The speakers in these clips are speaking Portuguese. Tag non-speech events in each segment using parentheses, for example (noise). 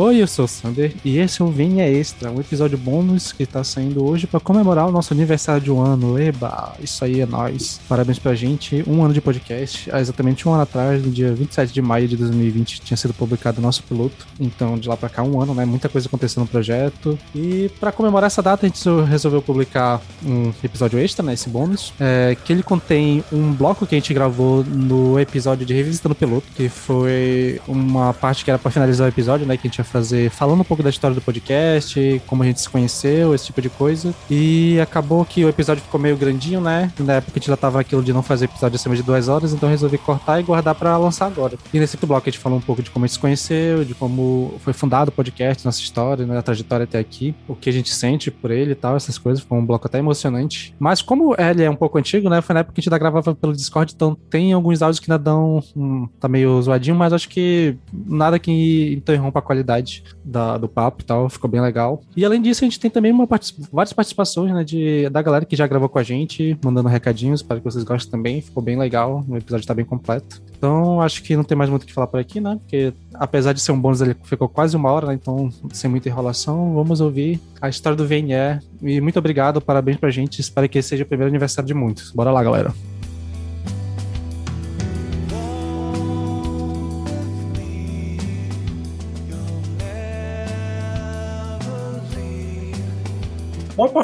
Oi, eu sou o Sander e esse é o Vinha Extra, um episódio bônus que tá saindo hoje para comemorar o nosso aniversário de um ano. Eba, isso aí é nóis. Parabéns pra gente, um ano de podcast. Há exatamente um ano atrás, no dia 27 de maio de 2020, tinha sido publicado o nosso piloto. Então, de lá pra cá, um ano, né? Muita coisa acontecendo no projeto. E para comemorar essa data, a gente resolveu publicar um episódio extra, né? Esse bônus, é, que ele contém um bloco que a gente gravou no episódio de Revisitando o Piloto, que foi uma parte que era para finalizar o episódio, né? Que a gente fazer falando um pouco da história do podcast, como a gente se conheceu, esse tipo de coisa. E acabou que o episódio ficou meio grandinho, né? Na época a gente já tava aquilo de não fazer episódio acima de duas horas, então resolvi cortar e guardar para lançar agora. E nesse bloco a gente falou um pouco de como a gente se conheceu, de como foi fundado o podcast, nossa história, né, a trajetória até aqui, o que a gente sente por ele e tal, essas coisas. Foi um bloco até emocionante. Mas como ele é um pouco antigo, né? Foi na época que a gente ainda gravava pelo Discord, então tem alguns áudios que ainda dão. Hum, tá meio zoadinho, mas acho que nada que interrompa a qualidade da, do papo e tal, ficou bem legal. E além disso, a gente tem também várias participações, né, de, da galera que já gravou com a gente, mandando recadinhos, para que vocês gostem também, ficou bem legal, o episódio tá bem completo. Então, acho que não tem mais muito o que falar por aqui, né, porque apesar de ser um bônus, ele ficou quase uma hora, né, então, sem muita enrolação, vamos ouvir a história do VNE. E muito obrigado, parabéns pra gente, espero que seja o primeiro aniversário de muitos. Bora lá, galera.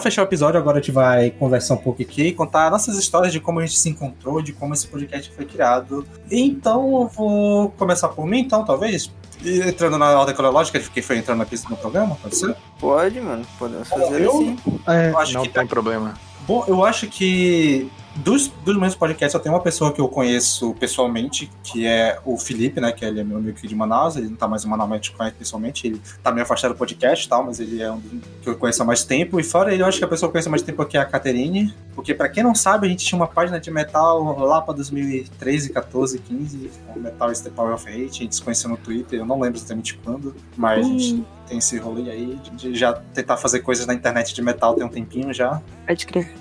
Fechar o episódio, agora a gente vai conversar um pouco aqui e contar nossas histórias de como a gente se encontrou, de como esse podcast foi criado. Então, eu vou começar por mim, então, talvez? E entrando na ordem cronológica, que foi entrando aqui no programa, pode ser? Pode, mano. Podemos fazer eu, assim. É, não tem tá... problema. Bom, eu acho que dos, dos meus podcasts, só tem uma pessoa que eu conheço pessoalmente, que é o Felipe, né? Que ele é meu amigo aqui de Manaus, ele não tá mais em Manaus, mas conhece pessoalmente, ele tá meio afastado do podcast e tal, mas ele é um que eu conheço há mais tempo. E fora ele, eu acho que a pessoa que eu conheço há mais tempo aqui é a Caterine, porque para quem não sabe, a gente tinha uma página de metal lá pra 2013, 14, 15, o Metal is the Power of Hate, a gente se conheceu no Twitter, eu não lembro exatamente quando, mas hum. a gente tem esse rolê aí de já tentar fazer coisas na internet de metal tem um tempinho já. Pode crer.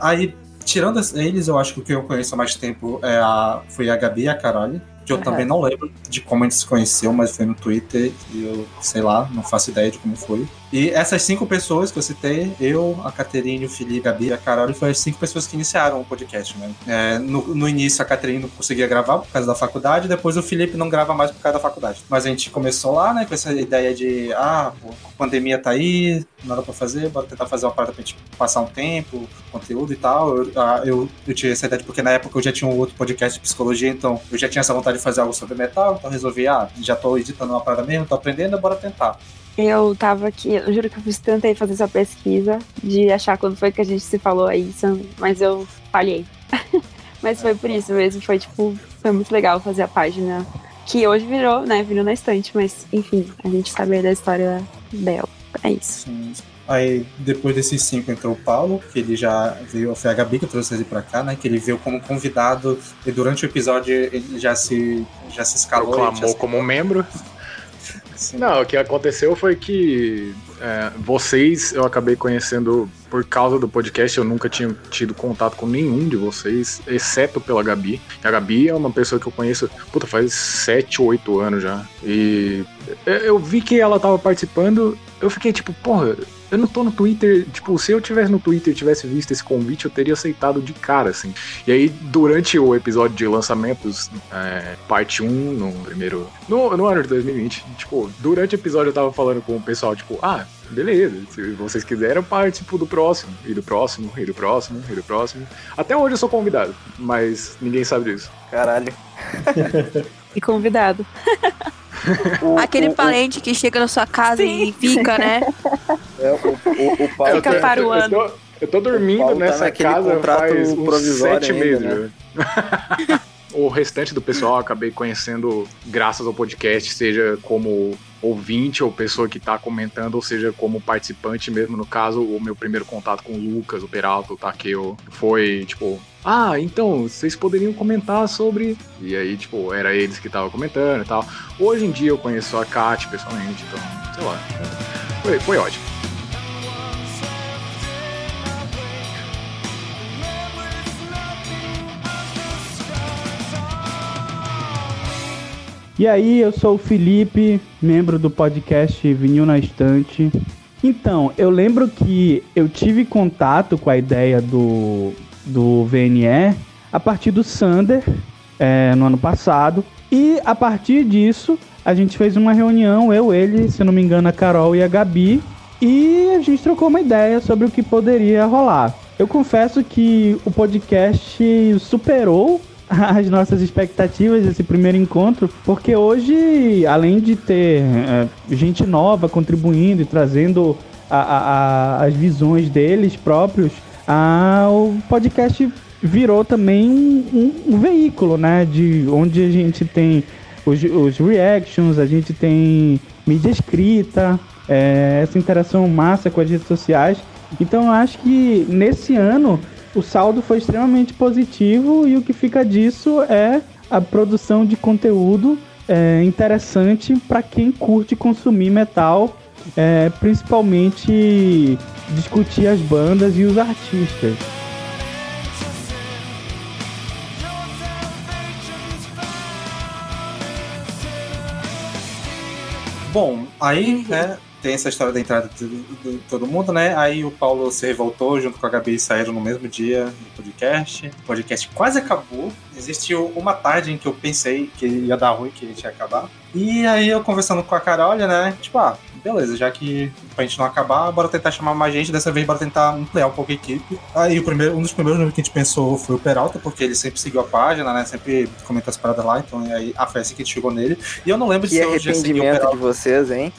Aí tirando eles, eu acho que o que eu conheço há mais tempo é a, foi a Gabi e a Carole que eu uhum. também não lembro de como a gente se conheceu, mas foi no Twitter e eu, sei lá, não faço ideia de como foi. E essas cinco pessoas que eu citei, eu, a Caterine, o Felipe, a Gabi e a Carol, foram as cinco pessoas que iniciaram o podcast, né? É, no, no, início, a Caterine não conseguia gravar por causa da faculdade, depois o Felipe não grava mais por causa da faculdade. Mas a gente começou lá, né, com essa ideia de, ah, pô, a pandemia tá aí, nada pra fazer, bora tentar fazer uma parada pra gente passar um tempo, conteúdo e tal. Eu, ah, eu, eu tinha essa ideia porque na época eu já tinha um outro podcast de psicologia, então eu já tinha essa vontade de fazer algo sobre metal, então resolvi, ah, já tô editando uma parada mesmo, tô aprendendo, bora tentar. Eu tava aqui, eu juro que eu fiz, tentei fazer essa pesquisa de achar quando foi que a gente se falou aí, mas eu falhei. (laughs) mas foi por isso mesmo, foi tipo, foi muito legal fazer a página que hoje virou, né, virou na estante, mas enfim, a gente saber da história dela. É isso. Sim. Aí, depois desses cinco, entrou o Paulo, que ele já veio, foi a Gabi que trouxe ele pra cá, né? Que ele veio como convidado e durante o episódio ele já se, já se escalou. Proclamou se... como membro. Sim. Não, o que aconteceu foi que é, vocês eu acabei conhecendo por causa do podcast. Eu nunca tinha tido contato com nenhum de vocês, exceto pela Gabi. A Gabi é uma pessoa que eu conheço, puta, faz 7, 8 anos já. E eu vi que ela tava participando, eu fiquei tipo, porra, eu não tô no Twitter, tipo, se eu tivesse no Twitter e tivesse visto esse convite, eu teria aceitado de cara, assim. E aí, durante o episódio de lançamentos, é, parte 1, no primeiro. No, no ano de 2020, tipo, durante o episódio eu tava falando com o pessoal, tipo, ah, beleza, se vocês quiserem, eu participo do próximo, e do próximo, e do próximo, e do próximo. Até hoje eu sou convidado, mas ninguém sabe disso. Caralho. (laughs) e convidado. (laughs) O, (laughs) Aquele o, parente o... que chega na sua casa Sim. e fica, né? (laughs) É, o, o, o Fica para o ano. Eu tô dormindo Paulo tá nessa naquele casa contrato faz uns provisório sete ainda, meses. né? (laughs) o restante do pessoal eu acabei conhecendo graças ao podcast, seja como ouvinte ou pessoa que tá comentando, ou seja, como participante mesmo. No caso, o meu primeiro contato com o Lucas, o Peralta, o Takeo, foi tipo. Ah, então, vocês poderiam comentar sobre. E aí, tipo, era eles que estavam comentando e tal. Hoje em dia eu conheço a Kat pessoalmente, então, sei lá. Foi, foi ótimo. E aí, eu sou o Felipe, membro do podcast Vinil na Estante. Então, eu lembro que eu tive contato com a ideia do, do VNE a partir do Sander, é, no ano passado. E a partir disso, a gente fez uma reunião, eu, ele, se não me engano, a Carol e a Gabi. E a gente trocou uma ideia sobre o que poderia rolar. Eu confesso que o podcast superou (laughs) as nossas expectativas desse primeiro encontro, porque hoje, além de ter é, gente nova contribuindo e trazendo a- a- a- as visões deles próprios, a- o podcast virou também um, um- um veículo, né? De onde a gente tem os, os reactions, a gente tem mídia escrita, é, essa interação massa com as redes sociais. Então eu acho que nesse ano o saldo foi extremamente positivo e o que fica disso é a produção de conteúdo é, interessante para quem curte consumir metal, é, principalmente discutir as bandas e os artistas. Bom, aí, né, tem essa história da entrada de, de todo mundo, né? Aí o Paulo se revoltou junto com a Gabi e saíram no mesmo dia do podcast. O podcast quase acabou. Existiu uma tarde em que eu pensei que ia dar ruim, que a gente ia acabar. E aí eu conversando com a Carol, né? Tipo, ah, beleza, já que pra gente não acabar, bora tentar chamar mais gente. Dessa vez, bora tentar ampliar um pouco a equipe. Aí o primeiro, um dos primeiros nomes que a gente pensou foi o Peralta, porque ele sempre seguiu a página, né? Sempre comenta as paradas lá, então aí a festa que a gente chegou nele. E eu não lembro Que se eu já segui o Peralta. de vocês, hein?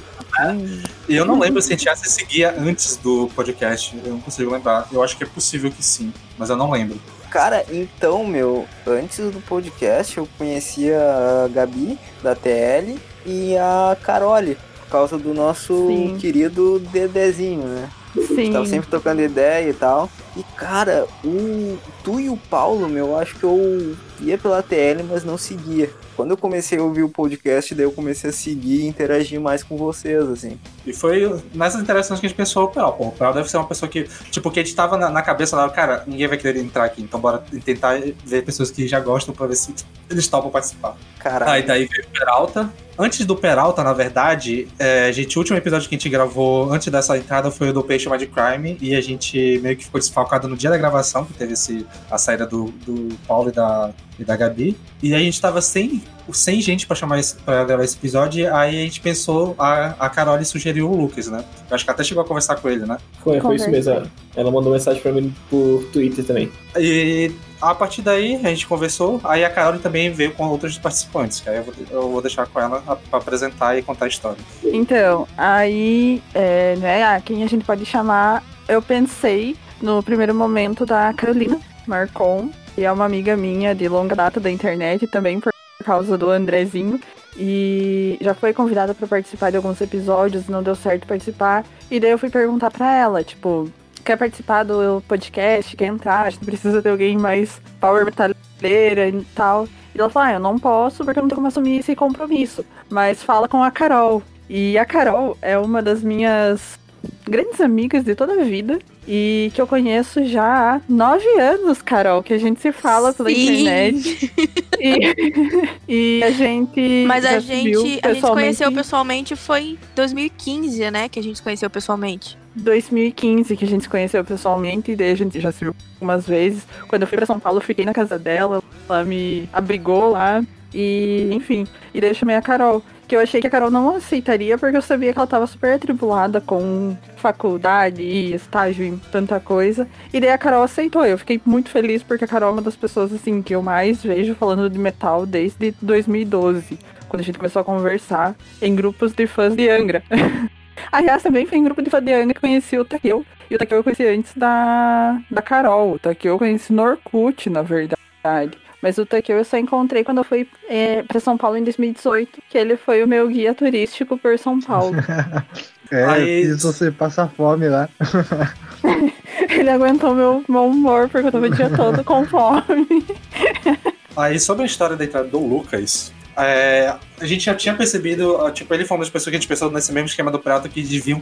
E eu não lembro se a gente já se seguia antes do podcast. Eu não consigo lembrar. Eu acho que é possível que sim, mas eu não lembro. Cara, então, meu, antes do podcast eu conhecia a Gabi, da TL, e a Carole, causa do nosso Sim. querido Dedezinho, né? Sim. Tava sempre tocando ideia e tal. E, cara, o tu e o Paulo, meu, eu acho que eu ia pela TL, mas não seguia. Quando eu comecei a ouvir o podcast, daí eu comecei a seguir e interagir mais com vocês, assim. E foi nessas interações que a gente pensou, o Peral, pô, o Peral deve ser uma pessoa que, tipo, que a gente tava na, na cabeça lá, cara, ninguém vai querer entrar aqui, então bora tentar ver pessoas que já gostam pra ver se (laughs) eles topam participar. Caralho. Aí daí veio o Peralta. Antes do Peralta, na verdade, é, gente, o último episódio que a gente gravou antes dessa entrada foi o do Peixe Mad Crime. E a gente meio que ficou desfalcado no dia da gravação, que teve esse, a saída do, do Paulo e da, e da Gabi. E a gente tava sem, sem gente pra chamar pra gravar esse episódio. Aí a gente pensou, a, a Carol sugeriu o Lucas, né? Eu acho que até chegou a conversar com ele, né? Foi, foi isso mesmo. Ela mandou mensagem pra mim por Twitter também. E a partir daí a gente conversou, aí a Carol também veio com outros participantes, que aí eu vou, eu vou deixar com ela pra apresentar e contar a história. Então, aí, é, né, quem a gente pode chamar, eu pensei no primeiro momento da Carolina Marcon, que é uma amiga minha de longa data da internet, também por causa do Andrezinho. E já foi convidada para participar de alguns episódios, não deu certo participar. E daí eu fui perguntar pra ela, tipo, quer participar do podcast, quer entrar, a gente precisa ter alguém mais power metaleira e tal. E ela falou, ah, eu não posso porque eu não tenho como assumir esse compromisso. Mas fala com a Carol. E a Carol é uma das minhas grandes amigas de toda a vida. E que eu conheço já há nove anos, Carol, que a gente se fala pela Sim. internet. E, (laughs) e a gente. Mas a gente, a gente conheceu pessoalmente foi em 2015, né? Que a gente se conheceu pessoalmente. 2015 que a gente se conheceu pessoalmente, e daí a gente já se viu algumas vezes. Quando eu fui pra São Paulo, eu fiquei na casa dela, ela me abrigou lá, e enfim. E daí eu chamei a Carol, que eu achei que a Carol não aceitaria, porque eu sabia que ela tava super atribulada com faculdade e estágio e tanta coisa. E daí a Carol aceitou. Eu fiquei muito feliz, porque a Carol é uma das pessoas assim que eu mais vejo falando de metal desde 2012. Quando a gente começou a conversar em grupos de fãs de Angra. (laughs) Aliás, também foi em grupo de Fabiana que conheci o Takeo. E o Takeo eu conheci antes da, da Carol. O Takeo eu conheci no Orkut, na verdade. Mas o Takeo eu só encontrei quando eu fui é, pra São Paulo em 2018, que ele foi o meu guia turístico por São Paulo. (laughs) É, Aí- você passar fome lá. (laughs) ele aguentou meu, meu humor, porque eu tava o dia todo com fome. Aí, sobre a história da entrada do Lucas, é, a gente já tinha percebido, tipo, ele foi uma das pessoas que a gente pensou nesse mesmo esquema do prato, que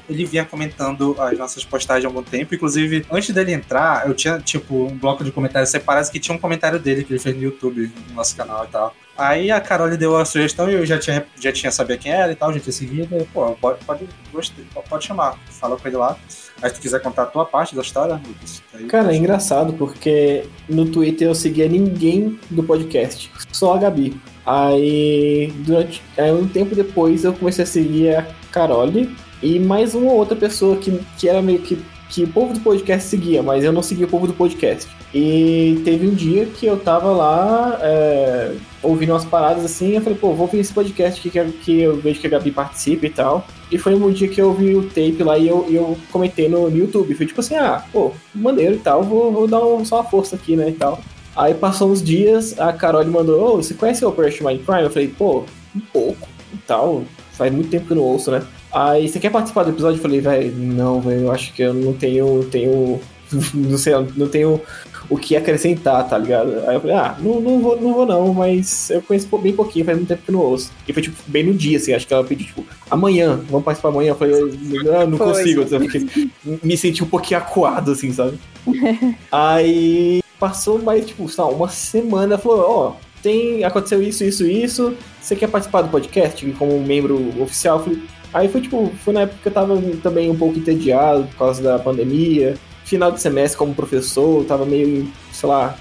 ele vinha comentando as nossas postagens há algum tempo. Inclusive, antes dele entrar, eu tinha, tipo, um bloco de comentários separados que tinha um comentário dele que ele fez no YouTube, no nosso canal e tal. Aí a Carol deu a sugestão e eu já tinha, já tinha saber quem era e tal, já tinha seguido. E, pô, pode, pode, gostei, pode chamar. Fala com ele lá. Aí se tu quiser contar a tua parte da história, Lucas. Aí, Cara, é engraçado porque no Twitter eu seguia ninguém do podcast, só a Gabi. Aí, durante aí um tempo depois, eu comecei a seguir a Carole e mais uma outra pessoa que, que era meio que que o povo do podcast seguia, mas eu não seguia o povo do podcast. E teve um dia que eu tava lá é, ouvindo umas paradas assim, eu falei, pô, vou ouvir esse podcast que, que eu vejo que a Gabi participa e tal. E foi um dia que eu vi o tape lá e eu, eu comentei no, no YouTube. Foi tipo assim, ah, pô, maneiro e tal, vou, vou dar um- só uma força aqui, né, e tal. Aí passou uns dias, a Carol mandou, ô, você conhece o Operation Mindcrime? Eu falei, pô, um pouco e tal. Faz muito tempo que eu não ouço, né? Aí, você quer participar do episódio? Eu falei, velho, não, velho, eu acho que eu não tenho, tenho, (laughs) não sei, não tenho o que acrescentar, tá ligado? Aí eu falei, ah, não, não, vou, não vou não, mas eu conheço bem pouquinho, faz muito tempo que eu não ouço. E foi, tipo, bem no dia, assim, acho que ela pediu, tipo, amanhã, vamos participar amanhã. Eu falei, não, não consigo, fiquei- me senti um pouquinho acuado, assim, sabe? (laughs) Aí passou mais, tipo, lá, uma semana, falou, ó, tem, aconteceu isso, isso, isso, você quer participar do podcast como membro oficial? Falei, aí foi, tipo, foi na época que eu tava também um pouco entediado por causa da pandemia, final de semestre como professor, tava meio, sei lá,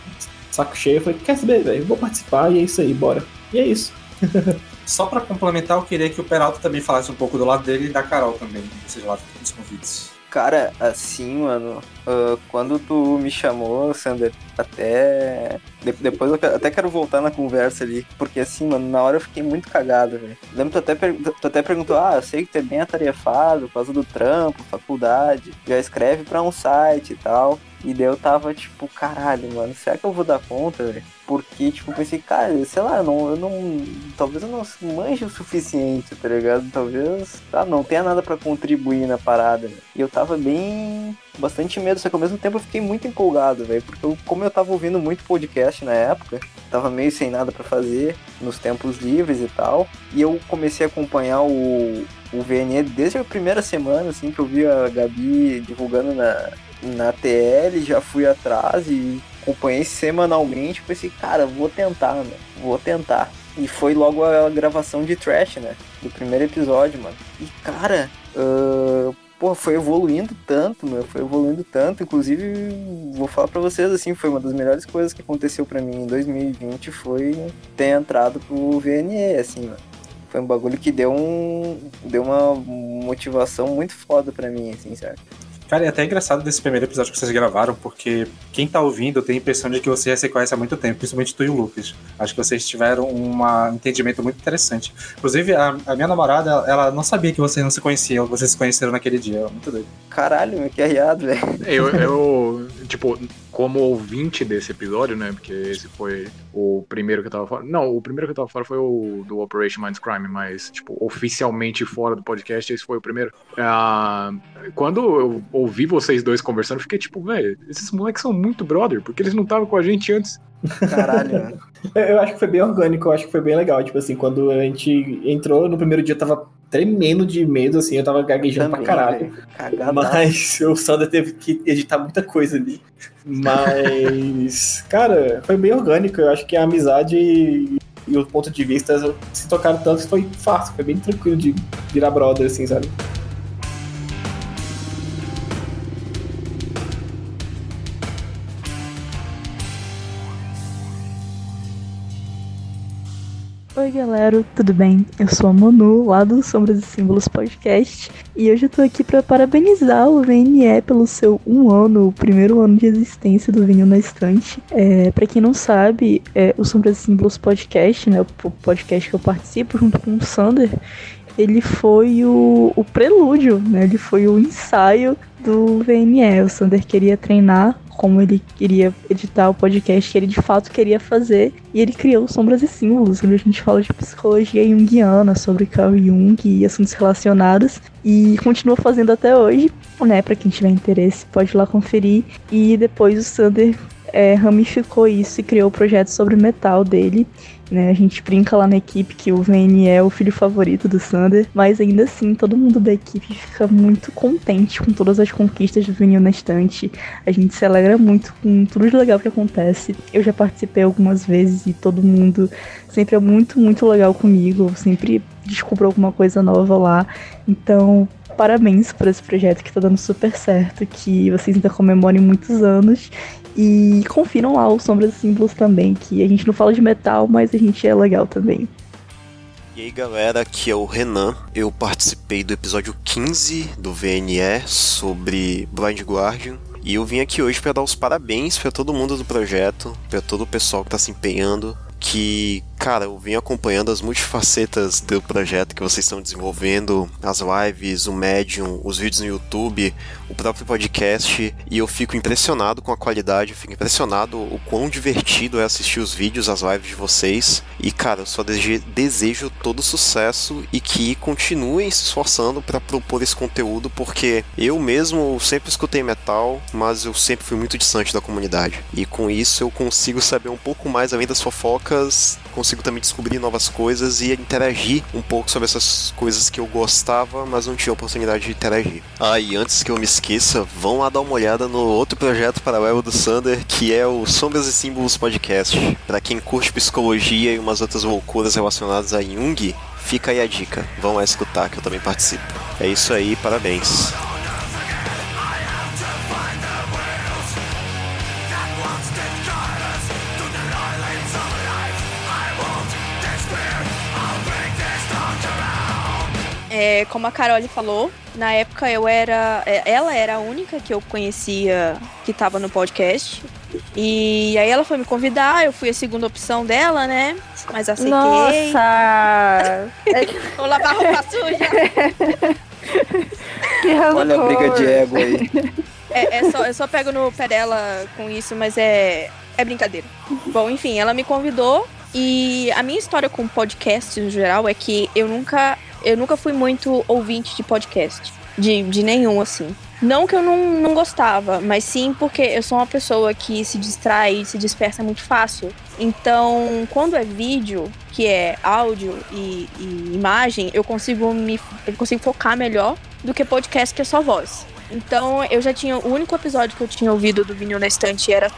saco cheio, eu falei, quer saber, velho, vou participar e é isso aí, bora. E é isso. (laughs) Só pra complementar, eu queria que o Peralta também falasse um pouco do lado dele e da Carol também, desses lados dos convites. Cara, assim, mano, ah, quando tu me chamou, Sander, até. de- depois eu até quero voltar na conversa ali. Porque assim, mano, na hora eu fiquei muito cagado, velho. Lembro tu até, tu até perguntou, ah, eu sei que tu é bem atarefado por causa do trampo, faculdade, já escreve pra um site e tal. E daí eu tava tipo, caralho, mano, será que eu vou dar conta, velho? Porque, tipo, pensei, cara, sei lá, não, eu não. Talvez eu não manje o suficiente, tá ligado? Talvez, ah, não tenha nada pra contribuir na parada, né? E eu tava bem. bastante medo, só que ao mesmo tempo eu fiquei muito empolgado, velho. Porque eu, como eu tava ouvindo muito podcast na época, tava meio sem nada pra fazer, nos tempos livres e tal. E eu comecei a acompanhar o, o VNE desde a primeira semana, assim, que eu vi a Gabi divulgando na, na TL, já fui atrás e acompanhei semanalmente. Pensei, cara, vou tentar, mano, vou tentar. E foi logo a gravação de Trash, né? Do primeiro episódio, mano. E, cara, ah, pô, foi evoluindo tanto, meu. Foi evoluindo tanto. Inclusive, vou falar pra vocês, assim, foi uma das melhores coisas que aconteceu pra mim em 2020 foi ter entrado pro VNE, assim, mano. Foi um bagulho que deu um. deu uma motivação muito foda pra mim, assim, sabe? Cara, é até engraçado desse primeiro episódio que vocês gravaram, porque quem tá ouvindo tem a impressão de que você já se conhece há muito tempo, principalmente tu e o Lucas. Acho que vocês tiveram um entendimento muito interessante. Inclusive, a, a minha namorada, ela, ela não sabia que vocês não se conheciam, vocês se conheceram naquele dia. Muito doido. Caralho, meu, que arriado, velho. Eu, eu, tipo, como ouvinte desse episódio, né? Porque esse foi o primeiro que eu tava fora. Não, o primeiro que eu tava fora foi o do Operation Minds Crime, mas, tipo, oficialmente fora do podcast, esse foi o primeiro. Ah, quando eu ouvi vocês dois conversando, eu fiquei tipo, velho, esses moleques são muito brother, porque eles não estavam com a gente antes. Caralho. Eu, (laughs) eu acho que foi bem orgânico, eu acho que foi bem legal. Tipo assim, quando a gente entrou no primeiro dia, eu tava tremendo de medo, assim, eu tava gaguejando pra caralho. Mas o Sander teve que editar muita coisa ali. Mas, (laughs) cara, foi bem orgânico. Eu acho que a amizade e, e o ponto de vista se tocaram tanto que foi fácil, foi bem tranquilo de virar brother, assim, sabe? Oi galera, tudo bem? Eu sou a Manu, lá do Sombras e Símbolos Podcast, e hoje eu tô aqui pra parabenizar o VNE pelo seu um ano, o primeiro ano de existência do Vinil na Estante. É, para quem não sabe, é, o Sombras e Símbolos Podcast, né, o podcast que eu participo junto com o Sander, ele foi o, o prelúdio, né? Ele foi o ensaio do VNE. O Sander queria treinar como ele queria editar o podcast que ele de fato queria fazer. E ele criou Sombras e Símbolos, onde a gente fala de psicologia junguiana, sobre Carl Jung e assuntos relacionados. E continua fazendo até hoje, né? Pra quem tiver interesse, pode ir lá conferir. E depois o Sander é, ramificou isso e criou o projeto sobre metal dele. Né? A gente brinca lá na equipe que o VN é o filho favorito do Sander, mas ainda assim todo mundo da equipe fica muito contente com todas as conquistas do vinil na estante. A gente se alegra muito com tudo de legal que acontece. Eu já participei algumas vezes e todo mundo sempre é muito, muito legal comigo. Eu sempre descubro alguma coisa nova lá. Então, parabéns por esse projeto que tá dando super certo, que vocês ainda comemorem muitos anos e confiram lá os Sombras e Símbolos também, que a gente não fala de metal, mas a gente é legal também. E aí galera, aqui é o Renan. Eu participei do episódio 15 do VNE sobre Blind Guardian. E eu vim aqui hoje para dar os parabéns para todo mundo do projeto, para todo o pessoal que está se empenhando, que, cara, eu vim acompanhando as multifacetas do projeto que vocês estão desenvolvendo, as lives, o Medium, os vídeos no YouTube, o próprio podcast, e eu fico impressionado com a qualidade, eu fico impressionado o quão divertido é assistir os vídeos, as lives de vocês. E, cara, eu só desejo todo sucesso e que continuem se esforçando para propor esse conteúdo, porque eu mesmo sempre escutei metal, mas eu sempre fui muito distante da comunidade. E com isso eu consigo saber um pouco mais além das fofocas consigo também descobrir novas coisas e interagir um pouco sobre essas coisas que eu gostava, mas não tinha oportunidade de interagir. Ah, e antes que eu me esqueça, vão lá dar uma olhada no outro projeto paralelo do Sander, que é o Sombras e Símbolos Podcast. Para quem curte psicologia e umas outras loucuras relacionadas a Jung, fica aí a dica. Vão lá escutar que eu também participo. É isso aí, parabéns. É, como a Carole falou, na época eu era. é, Ela era a única que eu conhecia que tava no podcast. E aí ela foi me convidar, eu fui a segunda opção dela, né? Mas aceitei. Nossa! (laughs) Vou lavar roupa suja. que Olha a briga de ego aí. É, é só, eu só pego no pé dela com isso, mas é, é brincadeira. Bom, enfim, ela me convidou e a minha história com podcast no geral é que eu nunca, eu nunca fui muito ouvinte de podcast. De, de nenhum, assim. Não que eu não, não gostava, mas sim porque eu sou uma pessoa que se distrai se dispersa muito fácil. Então, quando é vídeo, que é áudio e, e imagem, eu consigo me eu consigo focar melhor do que podcast que é só voz. Então, eu já tinha. O único episódio que eu tinha ouvido do Vinil na Estante era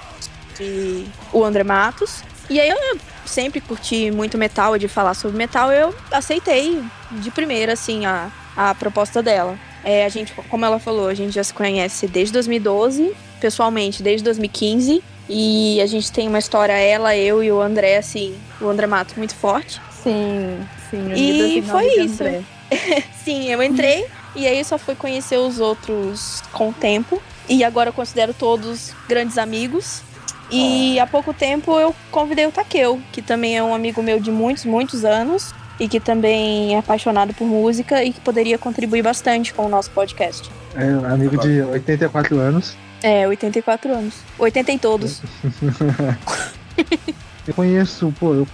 de o André Matos. E aí eu sempre curti muito metal de falar sobre metal, eu aceitei de primeira, assim, a, a proposta dela. É, a gente, como ela falou, a gente já se conhece desde 2012, pessoalmente desde 2015. E a gente tem uma história, ela, eu e o André, assim, o André Matos, muito forte. Sim, sim. E foi isso. (laughs) Sim, eu entrei e aí só fui conhecer os outros com o tempo. E agora eu considero todos grandes amigos. E há pouco tempo eu convidei o Takeo, que também é um amigo meu de muitos, muitos anos. E que também é apaixonado por música e que poderia contribuir bastante com o nosso podcast. É um amigo de 84 anos. É, 84 anos. 80 em todos. (laughs) Eu conheço, pô, eu,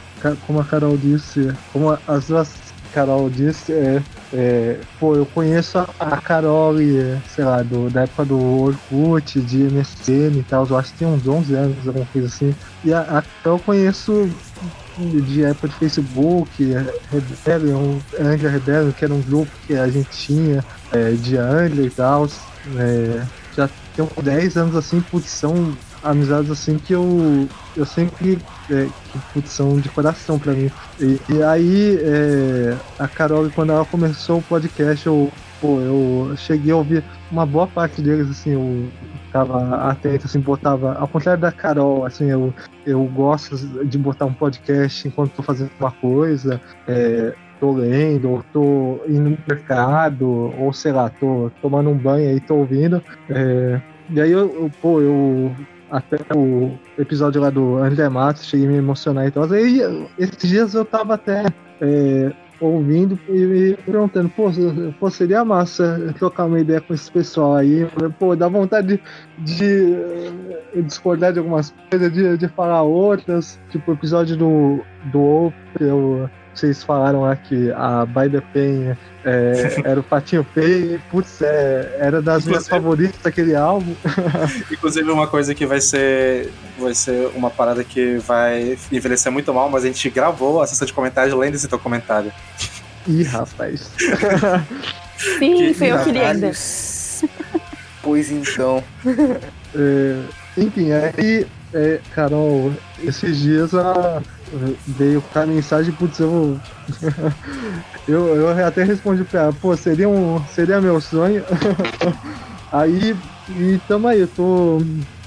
como a Carol disse, como as duas Carol disse, é, é, pô, eu conheço a, Carol, sei lá, do, da época do Orkut, de MSN e tal, eu acho que tem uns 11 anos, alguma coisa assim. E a, a Carol eu conheço de época de Facebook, Rebellion, Angel Rebellion, que era um grupo que a gente tinha, é, de Angel e tal. É, já tem uns 10 anos assim, putz, são amizades assim que eu, eu sempre. É, que putz, são de coração pra mim. E, e aí, é, a Carol, quando ela começou o podcast, eu, pô, eu cheguei a ouvir uma boa parte deles, assim, eu tava atento, assim, botava. Ao contrário da Carol, assim, eu, eu gosto de botar um podcast enquanto tô fazendo uma coisa. É, tô lendo, ou tô indo no mercado, ou sei lá, tô tomando um banho aí, tô ouvindo. É, e aí eu, eu, pô, eu até o episódio lá do André Matos, cheguei a me emocionar e tal. Aí esses dias eu tava até é, ouvindo e me perguntando, pô, pô, seria massa trocar uma ideia com esse pessoal aí. Pô, dá vontade de, de eh, discordar de algumas coisas, de, de falar outras. Tipo, o episódio do, do Oprah, vocês falaram lá que a By the Pen é, (laughs) era o Patinho Feio, putz, é, era das minhas favoritas daquele álbum. (laughs) Inclusive, uma coisa que vai ser, vai ser uma parada que vai envelhecer muito mal, mas a gente gravou a sessão de comentários lendo esse teu comentário. Ih, rapaz. (laughs) Sim, que foi eu que li ainda. Pois então. É, enfim, aí, é, Carol, esses dias a veio a mensagem, putz, eu, (laughs) eu, eu até respondi pra ela, pô, seria, um, seria meu sonho. (laughs) aí, e tamo aí, eu tô.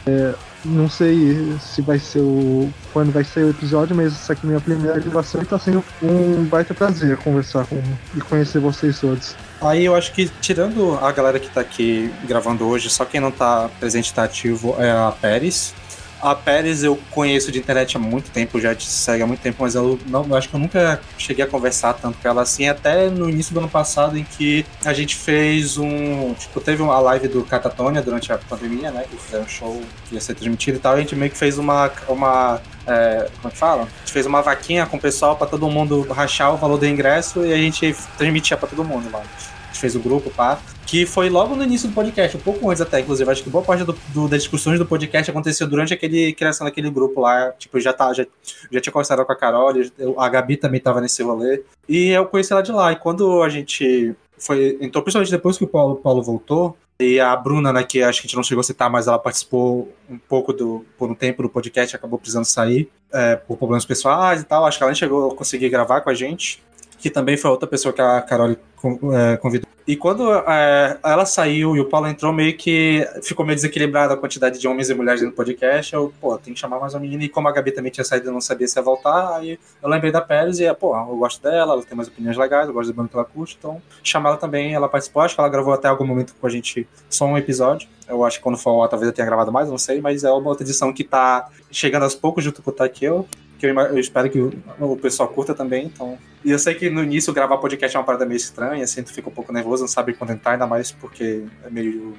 É, não sei se vai ser o. quando vai ser o episódio, mas essa aqui é minha primeira gravação e tá sendo um baita prazer conversar com e conhecer vocês todos. Aí eu acho que, tirando a galera que tá aqui gravando hoje, só quem não tá presente tá ativo é a Pérez. A Pérez eu conheço de internet há muito tempo, já te segue há muito tempo, mas eu não eu acho que eu nunca cheguei a conversar tanto com ela assim, até no início do ano passado, em que a gente fez um. Tipo, teve uma live do Catatônia durante a pandemia, né? Que fizeram um show que ia ser transmitido e tal, e a gente meio que fez uma. uma é, como é que fala? A gente fez uma vaquinha com o pessoal para todo mundo rachar o valor do ingresso e a gente transmitia para todo mundo lá. A gente fez o grupo, pá que foi logo no início do podcast, um pouco antes até, inclusive. Acho que boa parte do, do, das discussões do podcast aconteceu durante aquele criação daquele grupo lá. Tipo, já, tá, já, já tinha conversado com a Carol, eu, a Gabi também tava nesse rolê. E eu conheci ela de lá. E quando a gente foi. Entrou, principalmente depois que o Paulo, Paulo voltou, e a Bruna, né, que acho que a gente não chegou a citar, mas ela participou um pouco do, por um tempo do podcast, acabou precisando sair é, por problemas pessoais e tal. Acho que ela nem chegou a conseguir gravar com a gente. Que também foi outra pessoa que a Carol é, convidou e quando é, ela saiu e o Paulo entrou, meio que ficou meio desequilibrado a quantidade de homens e mulheres no podcast. Eu, pô, tem que chamar mais uma menina. E como a Gabi também tinha saído e não sabia se ia voltar, aí eu lembrei da Pérez e, pô, eu gosto dela, ela tem mais opiniões legais, eu gosto do bando que ela curte. Então, chamar ela também, ela participou. Acho que ela gravou até algum momento com a gente só um episódio. Eu acho que quando for, talvez eu tenha gravado mais, não sei, mas é uma outra edição que tá chegando aos poucos junto com o Takeo que eu, eu, espero que o, o, pessoal curta também, então. E eu sei que no início gravar podcast é uma parada meio estranha, assim, tu fica um pouco nervoso, não sabe quando entrar, ainda mais porque é meio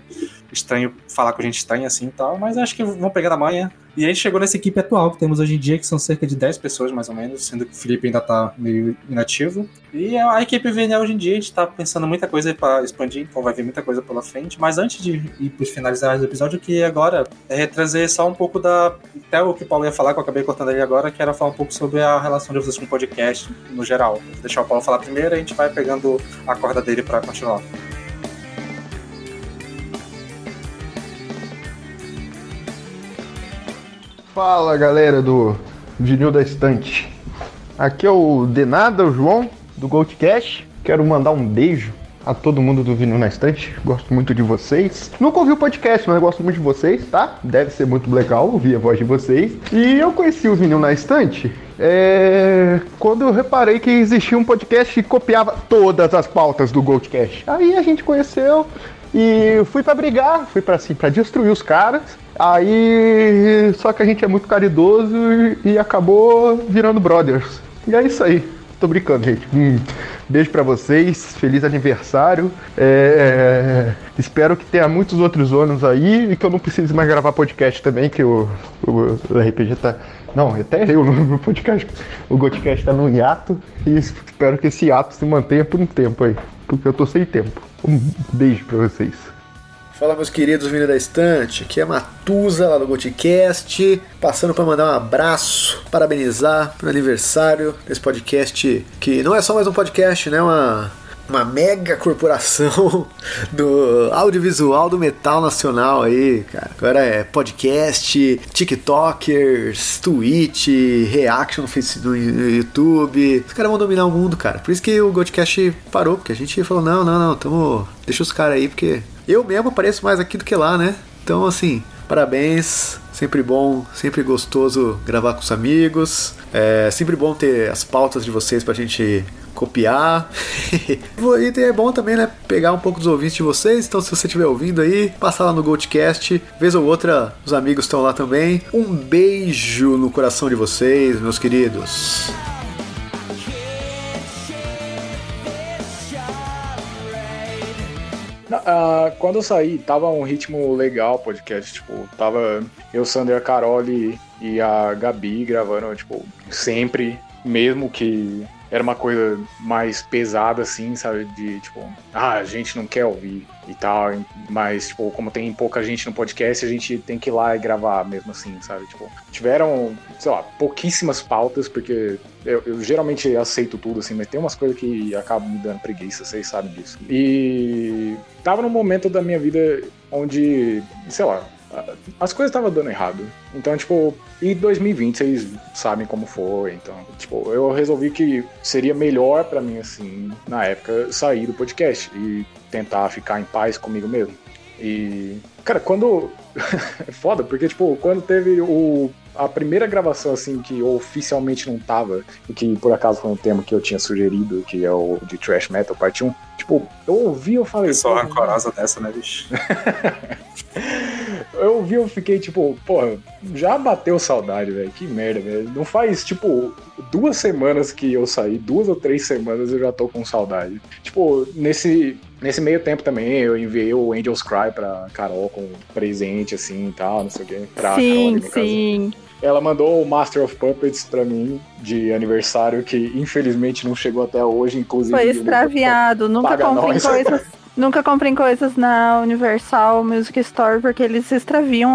estranho falar com gente estranha assim e tal, mas acho que vão pegar na manhã. E aí chegou nessa equipe atual que temos hoje em dia, que são cerca de 10 pessoas mais ou menos, sendo que o Felipe ainda tá meio inativo. E a equipe VNL hoje em dia, a gente tá pensando muita coisa para expandir, então vai vir muita coisa pela frente. Mas antes de ir para finalizar o episódio, queria agora é só um pouco da. Até o que o Paulo ia falar, que eu acabei cortando ali agora, que era falar um pouco sobre a relação de vocês com o podcast no geral. Vou deixar o Paulo falar primeiro e a gente vai pegando a corda dele para continuar. Fala galera do Vinil da Estante. Aqui é o Denada, o João, do Goldcast. Quero mandar um beijo a todo mundo do Vinil na Estante. Gosto muito de vocês. Nunca ouvi o podcast, mas gosto muito de vocês, tá? Deve ser muito legal ouvir a voz de vocês. E eu conheci o Vinil na Estante é... quando eu reparei que existia um podcast que copiava todas as pautas do Goldcast. Aí a gente conheceu e fui para brigar, fui para assim, para destruir os caras. Aí, só que a gente é muito caridoso e, acabou virando brothers. E é isso aí. Tô brincando, gente. Um beijo para vocês, feliz aniversário. É, espero que tenha muitos outros anos aí e que eu não precise mais gravar podcast também, que o, o RPG tá. Não, até eu no podcast. O Godcast tá no hiato e espero que esse hiato se mantenha por um tempo aí, porque eu tô sem tempo. Um beijo para vocês. Fala meus queridos vindo da estante, aqui é Matusa lá do Goticast, passando para mandar um abraço, parabenizar pelo aniversário desse podcast, que não é só mais um podcast, né, uma uma mega corporação (laughs) do audiovisual do metal nacional aí, cara. Agora é podcast, TikTokers, Twitch, Reaction no YouTube. Os caras vão dominar o mundo, cara. Por isso que o Godcast parou, porque a gente falou: não, não, não, tamo. Deixa os caras aí, porque eu mesmo apareço mais aqui do que lá, né? Então, assim, parabéns. Sempre bom, sempre gostoso gravar com os amigos. É sempre bom ter as pautas de vocês pra gente copiar. (laughs) e é bom também, né? Pegar um pouco dos ouvintes de vocês. Então, se você estiver ouvindo aí, passa lá no Goldcast. Vez ou outra, os amigos estão lá também. Um beijo no coração de vocês, meus queridos. Ah, quando eu saí, tava um ritmo legal o podcast. Tipo, tava eu, Sander, a Carole e a Gabi gravando, tipo, sempre, mesmo que era uma coisa mais pesada, assim, sabe? De tipo, ah, a gente não quer ouvir e tal, mas, tipo, como tem pouca gente no podcast, a gente tem que ir lá e gravar mesmo assim, sabe? Tipo, tiveram, sei lá, pouquíssimas pautas, porque eu, eu geralmente aceito tudo, assim, mas tem umas coisas que acabam me dando preguiça, vocês sabem disso. E tava num momento da minha vida onde, sei lá, as coisas estavam dando errado. Então, tipo, e 2020 vocês sabem como foi. Então, tipo, eu resolvi que seria melhor para mim, assim, na época, sair do podcast e tentar ficar em paz comigo mesmo. E, cara, quando. (laughs) é foda, porque, tipo, quando teve o. A primeira gravação, assim, que oficialmente não tava, e que por acaso foi um tema que eu tinha sugerido, que é o de Trash Metal Parte 1, tipo, eu ouvi eu falei. Só rancorosa dessa, né, bicho? (laughs) eu ouvi, eu fiquei tipo, porra, já bateu saudade, velho. Que merda, velho. Não faz, tipo, duas semanas que eu saí, duas ou três semanas eu já tô com saudade. Tipo, nesse, nesse meio tempo também, eu enviei o Angels Cry pra Carol com presente, assim e tal, não sei o quê. Pra sim, Carol, sim. Ela mandou o Master of Puppets pra mim de aniversário, que infelizmente não chegou até hoje, inclusive. Foi extraviado. Nunca comprem nós. coisas. (laughs) Nunca comprem coisas na Universal Music Store porque eles extraviam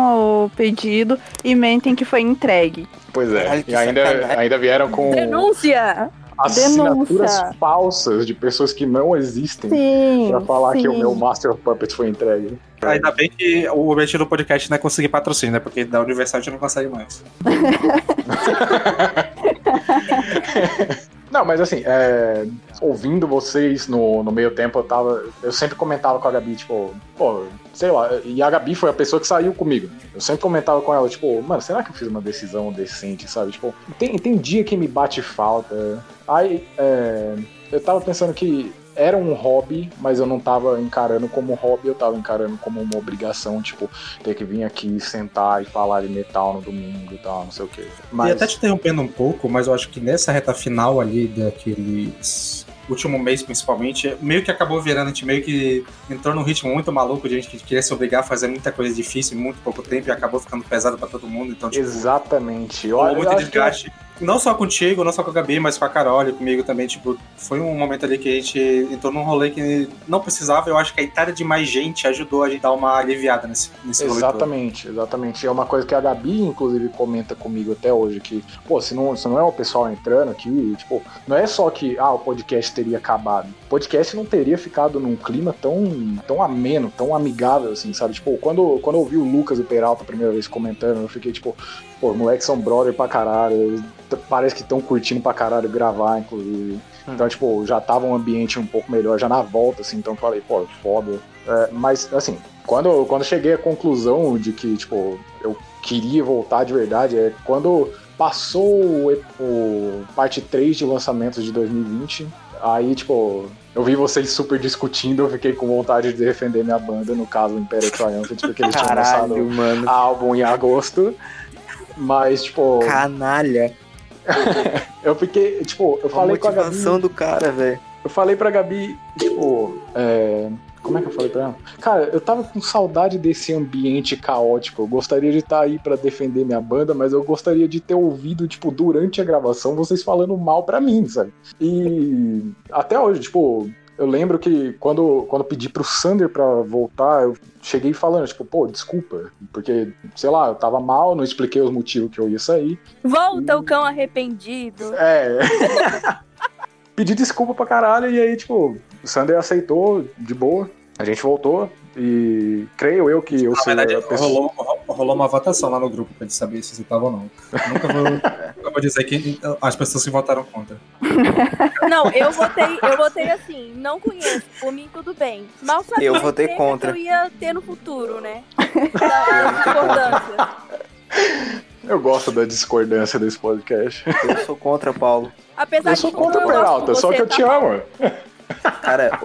o pedido e mentem que foi entregue. Pois é, que e ainda, sacanagem. ainda vieram com Denúncia! Assinaturas Denúncia. falsas de pessoas que não existem Sim. pra falar que o sim. meu Master of Puppets foi entregue. Ainda bem que o objetivo do podcast não é conseguir patrocínio, né? Porque da Universal a gente não consegue mais. (laughs) (laughs) Não, mas assim, é, ouvindo vocês no, no meio tempo, eu tava. Eu sempre comentava com a Gabi, tipo, pô, sei lá, e a Gabi foi a pessoa que saiu comigo. Eu sempre comentava com ela, tipo, mano, será que eu fiz uma decisão decente, sabe? Tipo, tem, tem dia que me bate falta. Aí, é, eu tava pensando que era um hobby, mas eu não tava encarando como hobby, eu tava encarando como uma obrigação, tipo, ter que vir aqui sentar e falar de metal no domingo e tal, não sei o quê. Mas... E até te interrompendo um pouco, mas eu acho que nessa reta final ali daqueles último mês principalmente, meio que acabou virando, a gente meio que entrou num ritmo muito maluco de gente que queria se obrigar a fazer muita coisa difícil em muito pouco tempo e acabou ficando pesado pra todo mundo. Então, tipo, Exatamente. Eu muito acho que- desgaste. Não só contigo, não só com a Gabi, mas com a Carol e comigo também. Tipo, foi um momento ali que a gente entrou num rolê que não precisava. Eu acho que a entrada de mais gente ajudou a gente dar uma aliviada nesse, nesse. Exatamente, exatamente. É uma coisa que a Gabi, inclusive, comenta comigo até hoje, que, pô, se não, se não é o pessoal entrando aqui, tipo, não é só que, ah, o podcast teria acabado. Podcast não teria ficado num clima tão, tão ameno, tão amigável, assim, sabe? Tipo, quando, quando eu ouvi o Lucas e o Peralta a primeira vez comentando, eu fiquei, tipo, pô, moleques são brother pra caralho, parece que estão curtindo pra caralho gravar, inclusive. Então, tipo, já tava um ambiente um pouco melhor já na volta, assim, então eu falei, pô, foda. É, mas, assim, quando, quando cheguei à conclusão de que, tipo, eu queria voltar de verdade, é quando passou o, o parte 3 de lançamentos de 2020, aí, tipo, eu vi vocês super discutindo, eu fiquei com vontade de defender minha banda, no caso, Império Triumphant, porque eles tinham Caralho, lançado mano. álbum em agosto. Mas, tipo, Canalha. (laughs) eu fiquei, tipo, eu A falei com a Gabi. do cara, velho. Eu falei pra Gabi, tipo, é, Como é que eu falei pra ela? Cara, eu tava com saudade desse ambiente caótico. Eu gostaria de estar aí pra defender minha banda, mas eu gostaria de ter ouvido, tipo, durante a gravação, vocês falando mal pra mim, sabe? E até hoje, tipo, eu lembro que quando, quando pedi pro Sander pra voltar, eu cheguei falando, tipo, pô, desculpa, porque, sei lá, eu tava mal, não expliquei os motivos que eu ia sair. Volta o cão arrependido. É. (laughs) Pedi desculpa pra caralho e aí, tipo, o Sander aceitou de boa. A gente voltou e creio eu que eu Na sei verdade, pessoa. rolou, rolou uma votação lá no grupo pra gente saber se você tava ou não. Nunca vou, (laughs) nunca vou dizer que as pessoas se votaram contra. Não, eu votei, eu votei assim, não conheço, por mim tudo bem. Mal sabia Eu votei contra. que eu ia ter no futuro, né? Da discordância. Eu gosto da discordância desse podcast. Eu sou contra, Paulo. Apesar Eu sou contra o Peralta, só que eu tá te amo. Cara,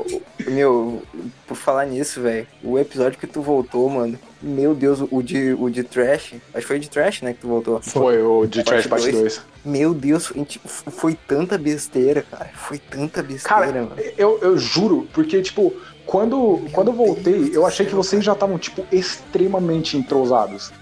meu, por falar nisso, velho, o episódio que tu voltou, mano, meu Deus, o de, o de Trash, acho que foi de Trash, né, que tu voltou. Foi o de Trash Parte 2. Meu Deus, foi, foi tanta besteira, cara, foi tanta besteira, Cara, mano. eu, eu juro, porque, tipo, quando, quando eu voltei, eu achei que vocês já estavam, tipo, extremamente entrosados.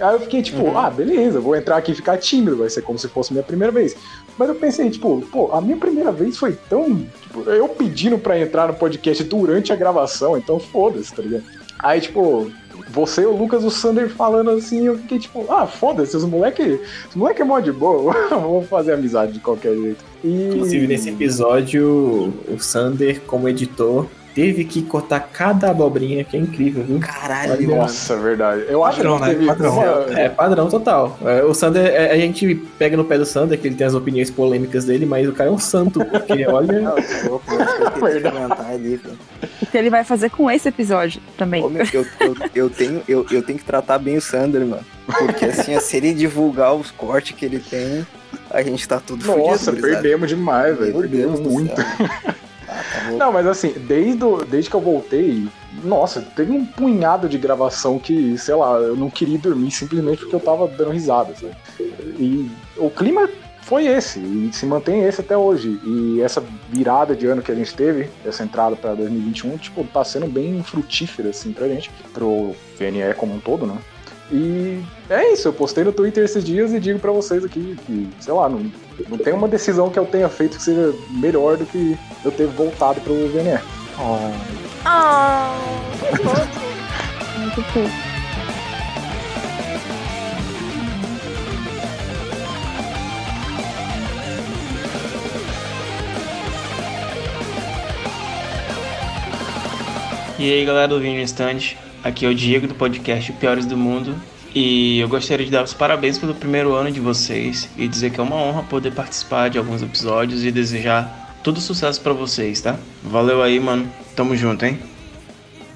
Aí eu fiquei, tipo, Uhum. ah, beleza, vou entrar aqui e ficar tímido, vai ser como se fosse minha primeira vez. Mas eu pensei, tipo, pô, a minha primeira vez foi tão. Tipo, eu pedindo pra entrar no podcast durante a gravação, então foda-se, tá ligado? Aí, tipo, você, o Lucas, o Sander falando assim, eu fiquei tipo, ah, foda-se, os moleque, os moleque é mó de boa, (laughs) vou fazer amizade de qualquer jeito. E... Inclusive, nesse episódio, o Sander, como editor, teve que cortar cada abobrinha, que é incrível, viu? Caralho, Nossa, verdade. Eu acho Padrão, que né? teve Padrão. uma- É, padrão total. É, O Sander, é, a gente pega no pé do Sander, que ele tem as opiniões polêmicas dele, mas o cara é um santo, porque olha. ali. O que ele vai fazer com esse episódio também. Ô, meu, eu, eu, eu, tenho, eu, eu tenho que tratar bem o Sander, mano. Porque assim, se ele divulgar os cortes que ele tem, a gente tá tudo Nossa, fudido, perdemos demais, velho. Perdemos muito. Ah, tá. Não, mas assim, desde, desde que eu voltei, nossa, teve um punhado de gravação que, sei lá, eu não queria dormir simplesmente porque eu tava dando risada, sabe? E o clima foi esse, e se mantém esse até hoje. E essa virada de ano que a gente teve, essa entrada pra 2021, tipo, tá sendo bem frutífera, assim, pra gente, pro VNE como um todo, né? E é isso, eu postei no Twitter esses dias e digo pra vocês aqui que, sei lá, não, não tem uma decisão que eu tenha feito que seja melhor do que eu ter voltado pro VNE. Ah, Muito fofo. E aí galera do Vinho Instante, aqui é o Diego do podcast Piores do Mundo e eu gostaria de dar os parabéns pelo primeiro ano de vocês e dizer que é uma honra poder participar de alguns episódios e desejar todo sucesso pra vocês, tá? Valeu aí, mano. Tamo junto, hein?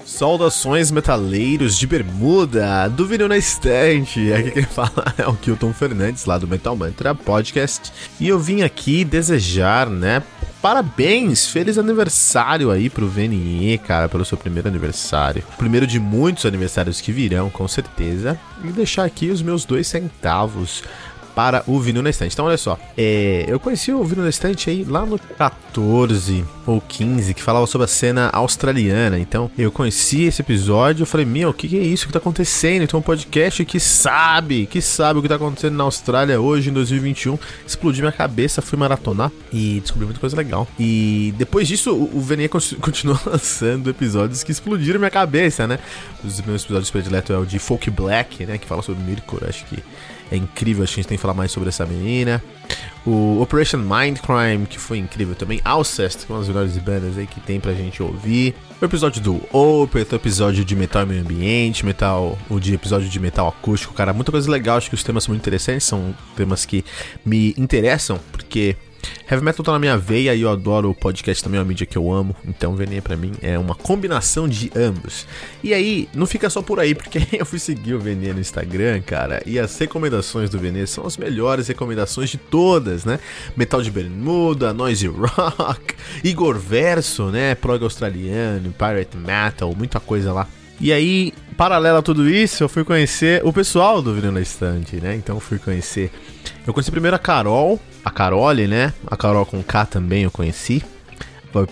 Saudações metaleiros de bermuda, do Vinil na Estante. Aqui quem fala (laughs) é o Kilton Fernandes, lá do Metal Mantra Podcast. E eu vim aqui desejar, né, parabéns, feliz aniversário aí pro VNE, cara, pelo seu primeiro aniversário. Primeiro de muitos aniversários que virão, com certeza. E deixar aqui os meus dois centavos para o Vinil na Estante. Então, olha só, é, eu conheci o Vinil na Estante aí lá no 14 ou 15, que falava sobre a cena australiana. Então, eu conheci esse episódio, eu falei, meu, o que, que é isso que tá acontecendo? Então, um podcast que sabe, que sabe o que tá acontecendo na Austrália hoje, em 2021. Explodiu minha cabeça, fui maratonar e descobri muita coisa legal. E depois disso, o, o con- (laughs) continuou lançando episódios que explodiram minha cabeça, né? Os meus episódios prediletos é o de Folk Black, né? Que fala sobre Mirko, acho que é incrível, acho que a gente tem que falar mais sobre essa menina. O Operation Mindcrime, que foi incrível também. Alcest, que é uma das melhores bandas aí que tem pra gente ouvir. O episódio do Opeth, o episódio de metal e meio ambiente, metal, o de episódio de metal acústico, cara, muita coisa legal. Acho que os temas são muito interessantes, são temas que me interessam, porque Heavy Metal tá na minha veia e eu adoro o podcast também, é uma mídia que eu amo. Então, VNE pra mim é uma combinação de ambos. E aí, não fica só por aí, porque (laughs) eu fui seguir o VNE no Instagram, cara, e as recomendações do VNE são as melhores recomendações de todas, né? Metal de Bermuda, Noise Rock, (laughs) Igor Verso, né? Prog australiano, Pirate Metal, muita coisa lá. E aí, paralelo a tudo isso, eu fui conhecer o pessoal do Vinil na Estante, né? Então fui conhecer. Eu conheci primeiro a Carol, a Carole, né? A Carol com K também eu conheci.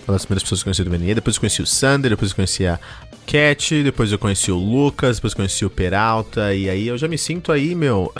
Das primeiras pessoas que eu conheci do VNE. Depois eu conheci o Sander, depois eu conheci a Cat, depois eu conheci o Lucas, depois eu conheci o Peralta. E aí eu já me sinto aí, meu.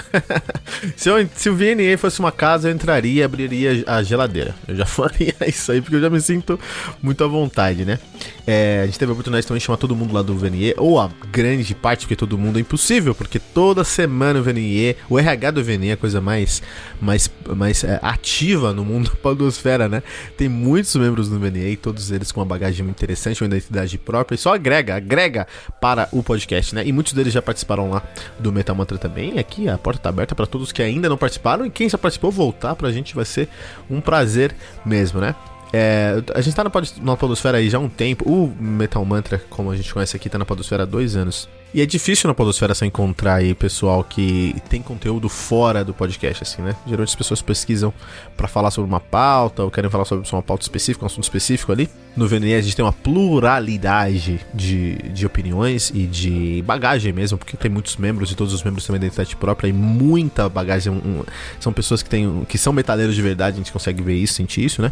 (laughs) se, eu- se o VNE fosse uma casa, eu entraria e abriria a geladeira. Eu já (laughs) faria isso aí, porque eu já me sinto muito à vontade, né? É, a gente teve a oportunidade também de chamar todo mundo lá do VNE, ou a grande parte, porque todo mundo é impossível, porque toda semana o VNE, o RH do VNE é a coisa mais, mais, mais é, ativa no mundo da (laughs) podosfera, né? Tem muitos membros do VNE, todos eles com uma bagagem muito interessante, uma identidade própria, e só agrega, agrega para o podcast, né? E muitos deles já participaram lá do Metal Mantra também, aqui a porta tá aberta para todos que ainda não participaram, e quem já participou voltar pra gente vai ser um prazer mesmo, né? É, a gente tá na, pod- na Podosfera aí já há um tempo. O Metal Mantra, como a gente conhece aqui, tá na Podosfera há dois anos. E é difícil na Podosfera você encontrar aí pessoal que tem conteúdo fora do podcast, assim, né? Geralmente as pessoas pesquisam para falar sobre uma pauta ou querem falar sobre uma pauta específica, um assunto específico ali. No VNE a gente tem uma pluralidade de, de opiniões e de bagagem mesmo, porque tem muitos membros e todos os membros têm uma identidade própria e muita bagagem. Um, são pessoas que, têm, que são metaleiros de verdade, a gente consegue ver isso, sentir isso, né?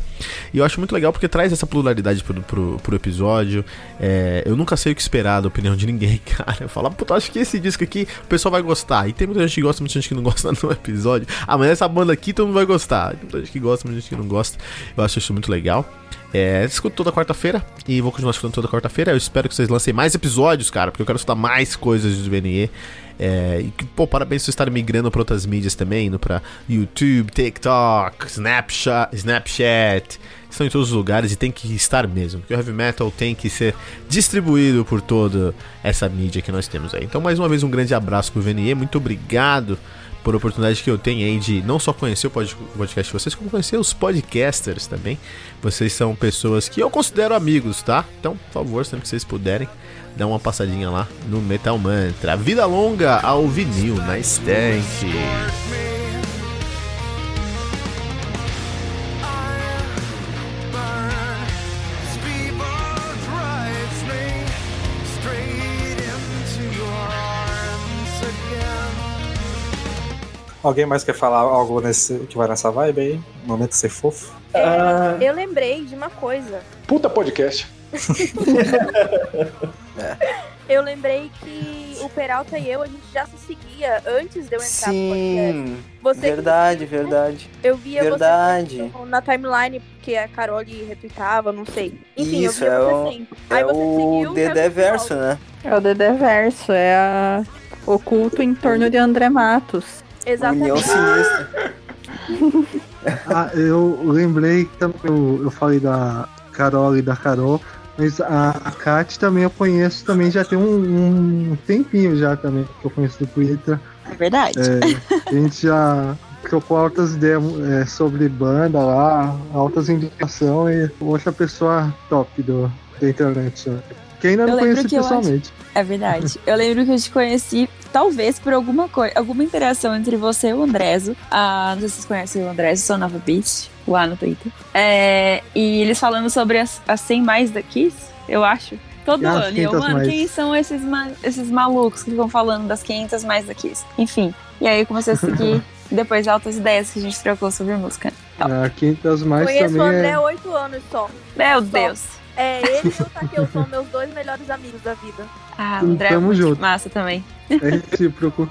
E eu acho muito legal porque traz essa pluralidade pro, pro, pro episódio. É, eu nunca sei o que esperar da opinião de ninguém, (laughs) cara. Eu falo, puta, acho que esse disco aqui o pessoal vai gostar. E tem muita gente que gosta, muita gente que não gosta (laughs) no episódio. Ah, mas essa banda aqui todo mundo vai gostar. Tem muita gente que gosta, muita gente que não gosta. Eu acho isso muito legal. É, escuto toda quarta-feira e vou continuar escutando toda quarta-feira. Eu espero que vocês lancem mais episódios, cara, porque eu quero escutar mais coisas do VNE. É, e, pô, parabéns por estarem migrando para outras mídias também, indo pra YouTube, TikTok, Snapchat, Snapchat. Estão em todos os lugares e tem que estar mesmo, porque o heavy metal tem que ser distribuído por toda essa mídia que nós temos aí. Então, mais uma vez, um grande abraço pro VNE, muito obrigado por oportunidade que eu tenho aí de não só conhecer o podcast de vocês, como conhecer os podcasters também. Vocês são pessoas que eu considero amigos, tá? Então, por favor, sempre que vocês puderem, dá uma passadinha lá no Metal Mantra. Vida longa ao vinil na estante. Alguém mais quer falar algo nesse, que vai nessa vibe aí? Momento de ser fofo? É, Eu lembrei de uma coisa. Puta podcast. (laughs) Eu lembrei que o Peralta e eu, a gente já se seguia antes de eu entrar no Sim, podcast. Você verdade, verdade. Eu via Verdade. você na timeline, porque a Carole retweetava, não sei. Enfim, Isso, eu via é você o, sempre. é Aí você o seguiu, Dedé Verso, né? É o Dedé Verso, é a... o culto em torno de André Matos. Exatamente. União Sinistra. (laughs) Ah, eu lembrei que também eu, eu falei da Carol e da Carol, mas a, a Kat também eu conheço também já tem um, um tempinho já também que eu conheço do Twitter. É verdade. É, a gente já trocou altas ideias é, sobre banda lá, altas indicações e outra pessoa top do, da internet. né? Que ainda Eu não lembro conheci que eu pessoalmente. É verdade. (laughs) Eu lembro que eu te conheci, talvez por alguma coisa, alguma interação entre você e o Andreso. Ah, não sei se vocês conhecem o Andreso, sou Nova Beach, lá no Twitter. É, e eles falando sobre as, as 100 mais da Kiss, eu acho. Todo Ah, ano. E eu, 500 mano, mais. quem são esses, ma- esses malucos que ficam falando das 500 mais da Kiss? Enfim. E aí eu comecei a seguir (laughs) depois altas ideias que a gente trocou sobre música. A Quintas Mais Conheço o também André é. há oito anos só. Meu Só. Deus. É, ele e o Takeo são meus dois melhores amigos da vida. Ah, o André é Tamo muito junto. massa também. É recíproco.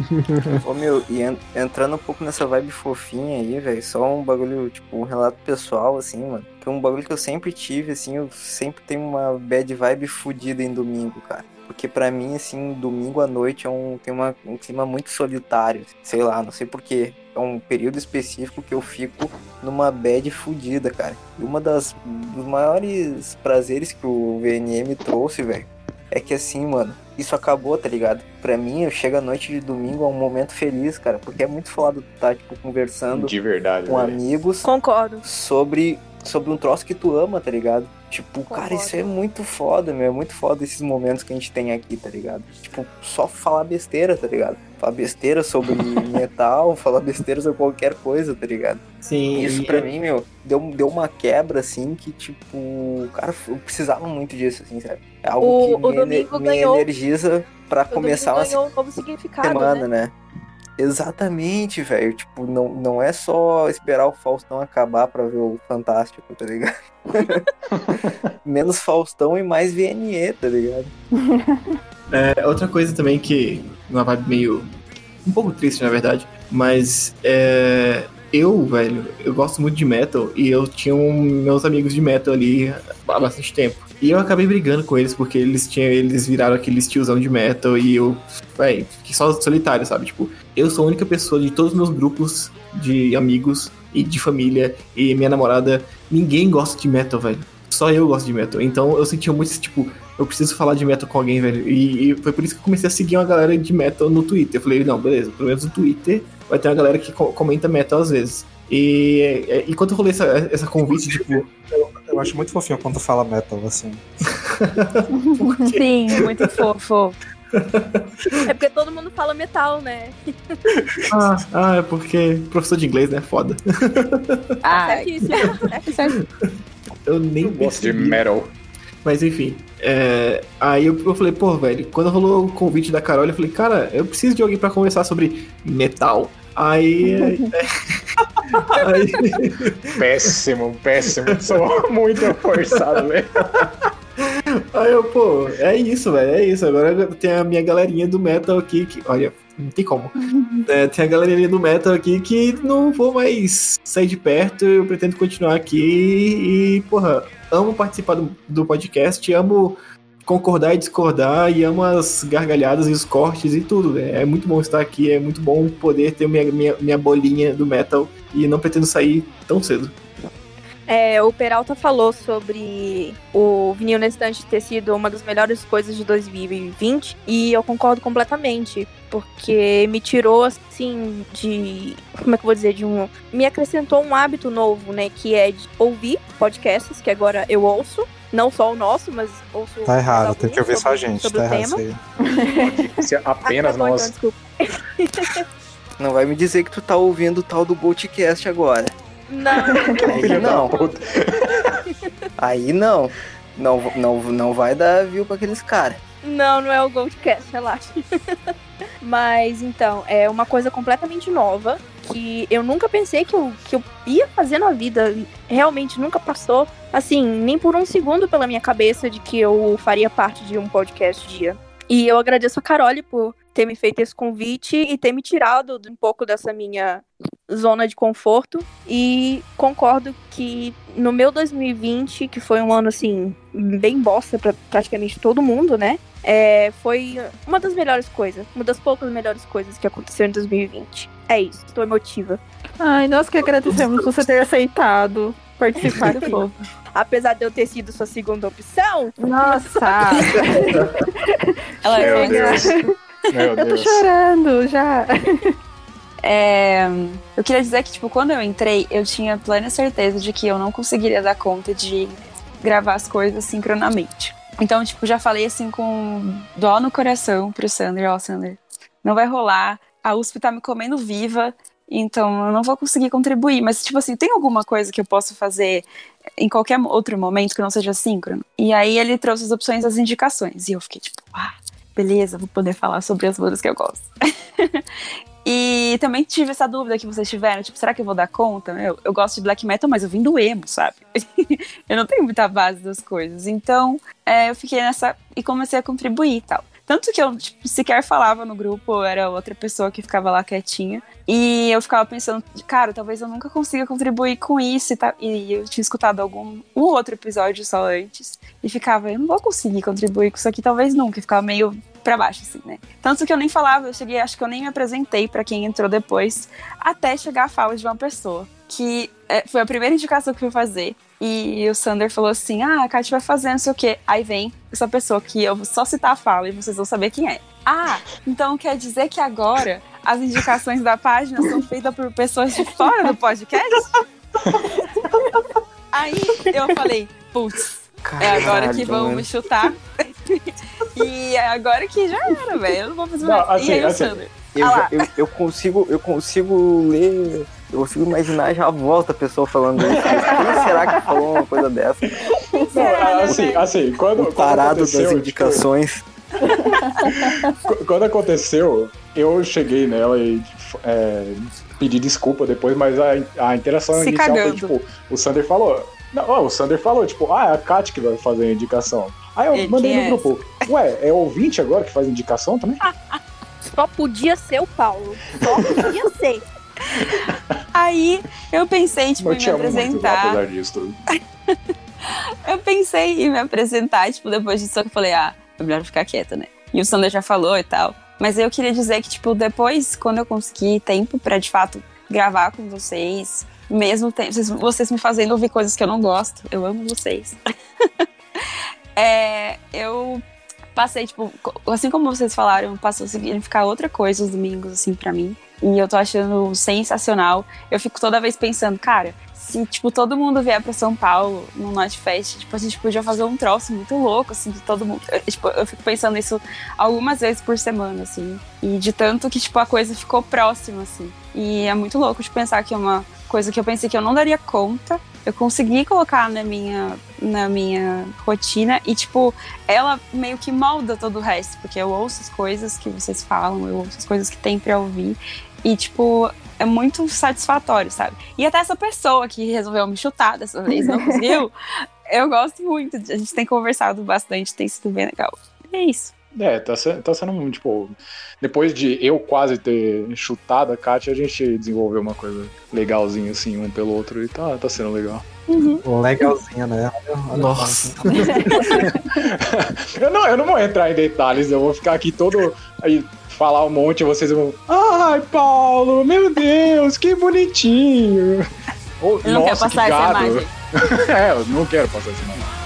(laughs) Ô meu, e en- entrando um pouco nessa vibe fofinha aí, velho, só um bagulho, tipo, um relato pessoal, assim, mano. Que é um bagulho que eu sempre tive, assim, eu sempre tenho uma bad vibe fodida em domingo, cara. Porque pra mim, assim, domingo à noite é um, tem uma, um clima muito solitário. Sei lá, não sei porquê. É um período específico que eu fico numa bad fodida, cara. E uma das dos maiores prazeres que o VNM me trouxe, velho, é que assim, mano, isso acabou, tá ligado? Pra mim, eu chego à noite de domingo a um momento feliz, cara, porque é muito foda tu tá, tipo, conversando De verdade, com velho. amigos Concordo. sobre, sobre um troço que tu ama, tá ligado? Tipo, cara, isso é muito foda, meu. É muito foda esses momentos que a gente tem aqui, tá ligado? Tipo, só falar besteira, tá ligado? Falar besteira sobre (laughs) metal, falar besteira sobre qualquer coisa, tá ligado? Sim, Isso pra mim, meu, deu, deu uma quebra, assim, que, tipo, cara, eu precisava muito disso, assim, sabe? É algo O- que o me, ene- domingo me ganhou- energiza pra O domingo começar uma um semana, né? né? Exatamente, velho. Tipo, não, não é só esperar o Faustão acabar pra ver o Fantástico, tá ligado? (laughs) (laughs) Menos Faustão e mais VNE, tá ligado? É, outra coisa também que. Uma vibe meio. Um pouco triste, na verdade. Mas é, eu, velho, eu gosto muito de metal e eu tinha um- meus amigos de metal ali há bastante tempo. E eu acabei brigando com eles porque eles tinham, eles viraram aqueles tiozão de metal e eu, velho, fiquei só solitário, sabe? Tipo, eu sou a única pessoa de todos os meus grupos de amigos e de família e minha namorada, ninguém gosta de metal, velho. Só eu gosto de metal. Então eu sentia muito esse tipo, eu preciso falar de metal com alguém, velho. E, e foi por isso que eu comecei a seguir uma galera de metal no Twitter. Eu falei, não, beleza, pelo menos no Twitter vai ter uma galera que co- comenta metal às vezes. E, e, e quando eu rolei essa, essa convite, tipo, Eu acho muito fofinho quando fala metal, assim. (laughs) Sim, muito fofo. É porque todo mundo fala metal, né? Ah, ah, é porque professor de inglês, né? Foda. Ah, certíssimo. É (laughs) certo. Eu nem Gosto de metal. Mas enfim. é, aí eu, eu falei, pô, velho, quando rolou o convite da Carol, eu falei, cara, eu preciso de alguém pra conversar sobre metal. Aí. é, (laughs) aí Péssimo, péssimo. Sou muito forçado, velho. (laughs) Aí eu, pô, é isso, velho, é isso. Agora tem a minha galerinha do metal aqui que. Olha, não tem como. (laughs) É, tem a galerinha do metal aqui que não vou mais sair de perto, eu pretendo continuar aqui e, porra, amo participar do, do podcast, amo concordar e discordar e amo as gargalhadas e os cortes e tudo. velho. É muito bom estar aqui, é muito bom poder ter minha, minha, minha bolinha do metal e não pretendo sair tão cedo. É, o Peralta falou sobre o vinil na estante ter sido uma das melhores coisas de 2020 e eu concordo completamente, porque me tirou assim de, como é que eu vou dizer, de um, me acrescentou um hábito novo, né, que é de ouvir podcasts que agora eu ouço, não só o nosso, mas ouço Tá errado, tem que ouvir só a gente, sobre tá o errado. (laughs) Se apenas Ah, tá nós. então, desculpa. Não vai me dizer que tu tá ouvindo o tal do Goldcast agora. Não. Aí não. Aí não. Não, não, não vai dar view pra aqueles caras. Não, não é o Goldcast, relaxa. Mas então, é uma coisa completamente nova que eu nunca pensei que eu, que eu ia fazer na vida. Realmente nunca passou, assim, nem por um segundo pela minha cabeça de que eu faria parte de um podcast dia. E eu agradeço a Carole por ter me feito esse convite e ter me tirado um pouco dessa minha zona de conforto. E concordo que no meu 2020, que foi um ano assim, bem bosta pra praticamente todo mundo, né? É, foi uma das melhores coisas, uma das poucas melhores coisas que aconteceu em 2020. É isso, estou emotiva. Ai, nós que agradecemos você ter aceitado participar do (laughs) povo. Apesar de eu ter sido sua segunda opção. Nossa! (laughs) Ela é. Meu Eu tô Deus. chorando já. É, eu queria dizer que, tipo, quando eu entrei, eu tinha plena certeza de que eu não conseguiria dar conta de gravar as coisas sincronamente. Então, tipo, já falei assim com dó no coração pro Sander, ó, Sander, não vai rolar, a USP tá me comendo viva, então eu não vou conseguir contribuir. Mas, tipo assim, tem alguma coisa que eu posso fazer em qualquer outro momento que não seja síncrono? E aí ele trouxe as opções das indicações. E eu fiquei, tipo, ah, beleza, vou poder falar sobre as bandas que eu gosto. (laughs) E também tive essa dúvida que vocês tiveram, tipo, será que eu vou dar conta? Eu, eu gosto de black metal, mas eu vim do emo, sabe? (laughs) eu não tenho muita base das coisas. Então, é, eu fiquei nessa e comecei a contribuir e tal. Tanto que eu tipo, sequer falava no grupo, eu era outra pessoa que ficava lá quietinha. E eu ficava pensando, cara, talvez eu nunca consiga contribuir com isso e tal. E eu tinha escutado algum um outro episódio só antes. E ficava, eu não vou conseguir contribuir com isso aqui, talvez nunca. E ficava meio pra baixo, assim, né? Tanto que eu nem falava, eu cheguei, acho que eu nem me apresentei pra quem entrou depois, até chegar a fala de uma pessoa. Que é, foi a primeira indicação que eu fui fazer. E o Sander falou assim: Ah, a Kátia vai fazer não sei o quê. Aí vem essa pessoa que eu vou só citar a fala e vocês vão saber quem é. Ah, então quer dizer que agora as indicações da página são feitas por pessoas de fora do podcast? (laughs) Aí eu falei, putz, é agora que Caralho, vão me chutar. (laughs) e é agora que já era, velho. Eu não vou fazer Não, mais. assim, e aí o assim, Sander? Eu, Ah já- eu, eu consigo, eu consigo ler, eu consigo imaginar já a volta a pessoa falando isso. Quem será que falou uma coisa dessa? Não, assim, assim, quando, O quando tarado aconteceu, das tipo, indicações. (laughs) Qu- Quando aconteceu, eu cheguei nela e é, pedi desculpa depois, mas a, a interação Se inicial cagando. foi tipo, o Sander falou. Não, ó, o Sander falou, tipo, ah, é a Kat que vai fazer a indicação. Aí eu E mandei no é grupo, ué, é ouvinte agora que faz indicação também? (laughs) Só podia ser o Paulo. Só podia (laughs) ser. Aí eu pensei, tipo, eu em me muito, apresentar. apesar disso tudo. (laughs) Eu pensei em me apresentar, tipo, depois disso, só que eu falei, ah, é melhor ficar quieta, né? E o Sander já falou e tal. Mas eu queria dizer que, tipo, depois, quando eu conseguir tempo pra, de fato, gravar com vocês, mesmo tem, vocês, vocês me fazendo ouvir coisas que eu não gosto, eu amo vocês. (laughs) É, eu passei, tipo, assim como vocês falaram, passou a significar outra coisa os domingos, assim, pra mim. E eu tô achando sensacional. Eu fico toda vez pensando, cara, se, tipo, todo mundo vier pra São Paulo no Notfest, tipo, a gente podia fazer um troço muito louco, assim, de todo mundo. Eu, tipo, eu fico pensando nisso algumas vezes por semana, assim. E de tanto que, tipo, a coisa ficou próxima, assim. E é muito louco de pensar que uma coisa que eu pensei que eu não daria conta. Eu consegui colocar na minha, na minha rotina e, tipo, ela meio que molda todo o resto, porque eu ouço as coisas que vocês falam, eu ouço as coisas que tem pra ouvir. E, tipo, é muito satisfatório, sabe? E até essa pessoa que resolveu me chutar dessa vez, não conseguiu, (laughs) eu gosto muito. A gente tem conversado bastante, tem sido bem legal. É isso. É, tá sendo, tá sendo, tipo, depois de eu quase ter chutado a Kátia, a gente desenvolveu uma coisa legalzinha, assim, um pelo outro, e tá, tá sendo legal. Uhum. Legalzinha, né? Nossa. (laughs) eu, não, eu não vou entrar em detalhes, eu vou ficar aqui todo. Aí, falar um monte e vocês vão. Ai, Paulo, meu Deus, que bonitinho. Oh, Eu não quero nossa, passar que essa imagem. (laughs) é, eu não quero passar essa imagem.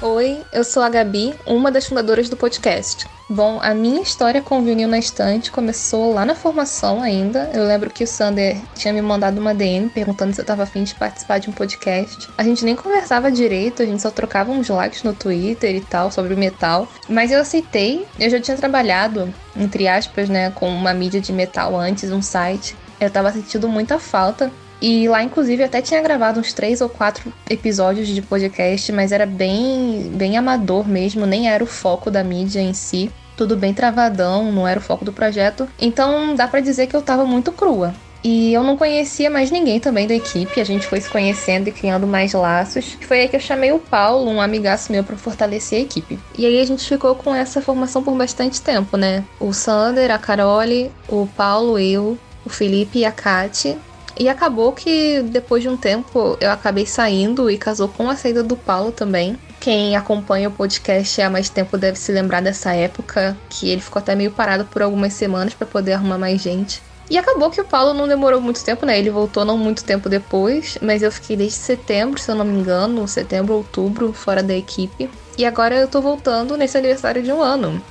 Oi, eu sou a Gabi, uma das fundadoras do podcast. Bom, a minha história com o vinil na estante começou lá na formação ainda. Eu lembro que o Sander tinha me mandado uma DM perguntando se eu tava afim de participar de um podcast. A gente nem conversava direito, a gente só trocava uns likes no Twitter e tal sobre metal. Mas eu aceitei, eu já tinha trabalhado, entre aspas, né, com uma mídia de metal antes, um site. Eu tava sentindo muita falta e lá, inclusive, até tinha gravado uns três ou quatro episódios de podcast, mas era bem, bem amador mesmo, nem era o foco da mídia em si. Tudo bem travadão, não era o foco do projeto. Então dá pra dizer que eu tava muito crua. E eu não conhecia mais ninguém também da equipe, a gente foi se conhecendo e criando mais laços. Foi aí que eu chamei o Paulo, um amigaço meu, pra fortalecer a equipe. E aí a gente ficou com essa formação por bastante tempo, né? O Sander, a Carole, o Paulo, eu, o Felipe e a Kate. E acabou que depois de um tempo eu acabei saindo e casou com a saída do Paulo também. Quem acompanha o podcast há mais tempo deve se lembrar dessa época, que ele ficou até meio parado por algumas semanas para poder arrumar mais gente. E acabou que o Paulo não demorou muito tempo, né? Ele voltou não muito tempo depois, mas eu fiquei desde setembro, se eu não me engano, setembro, outubro, fora da equipe. E agora eu tô voltando nesse aniversário de um ano.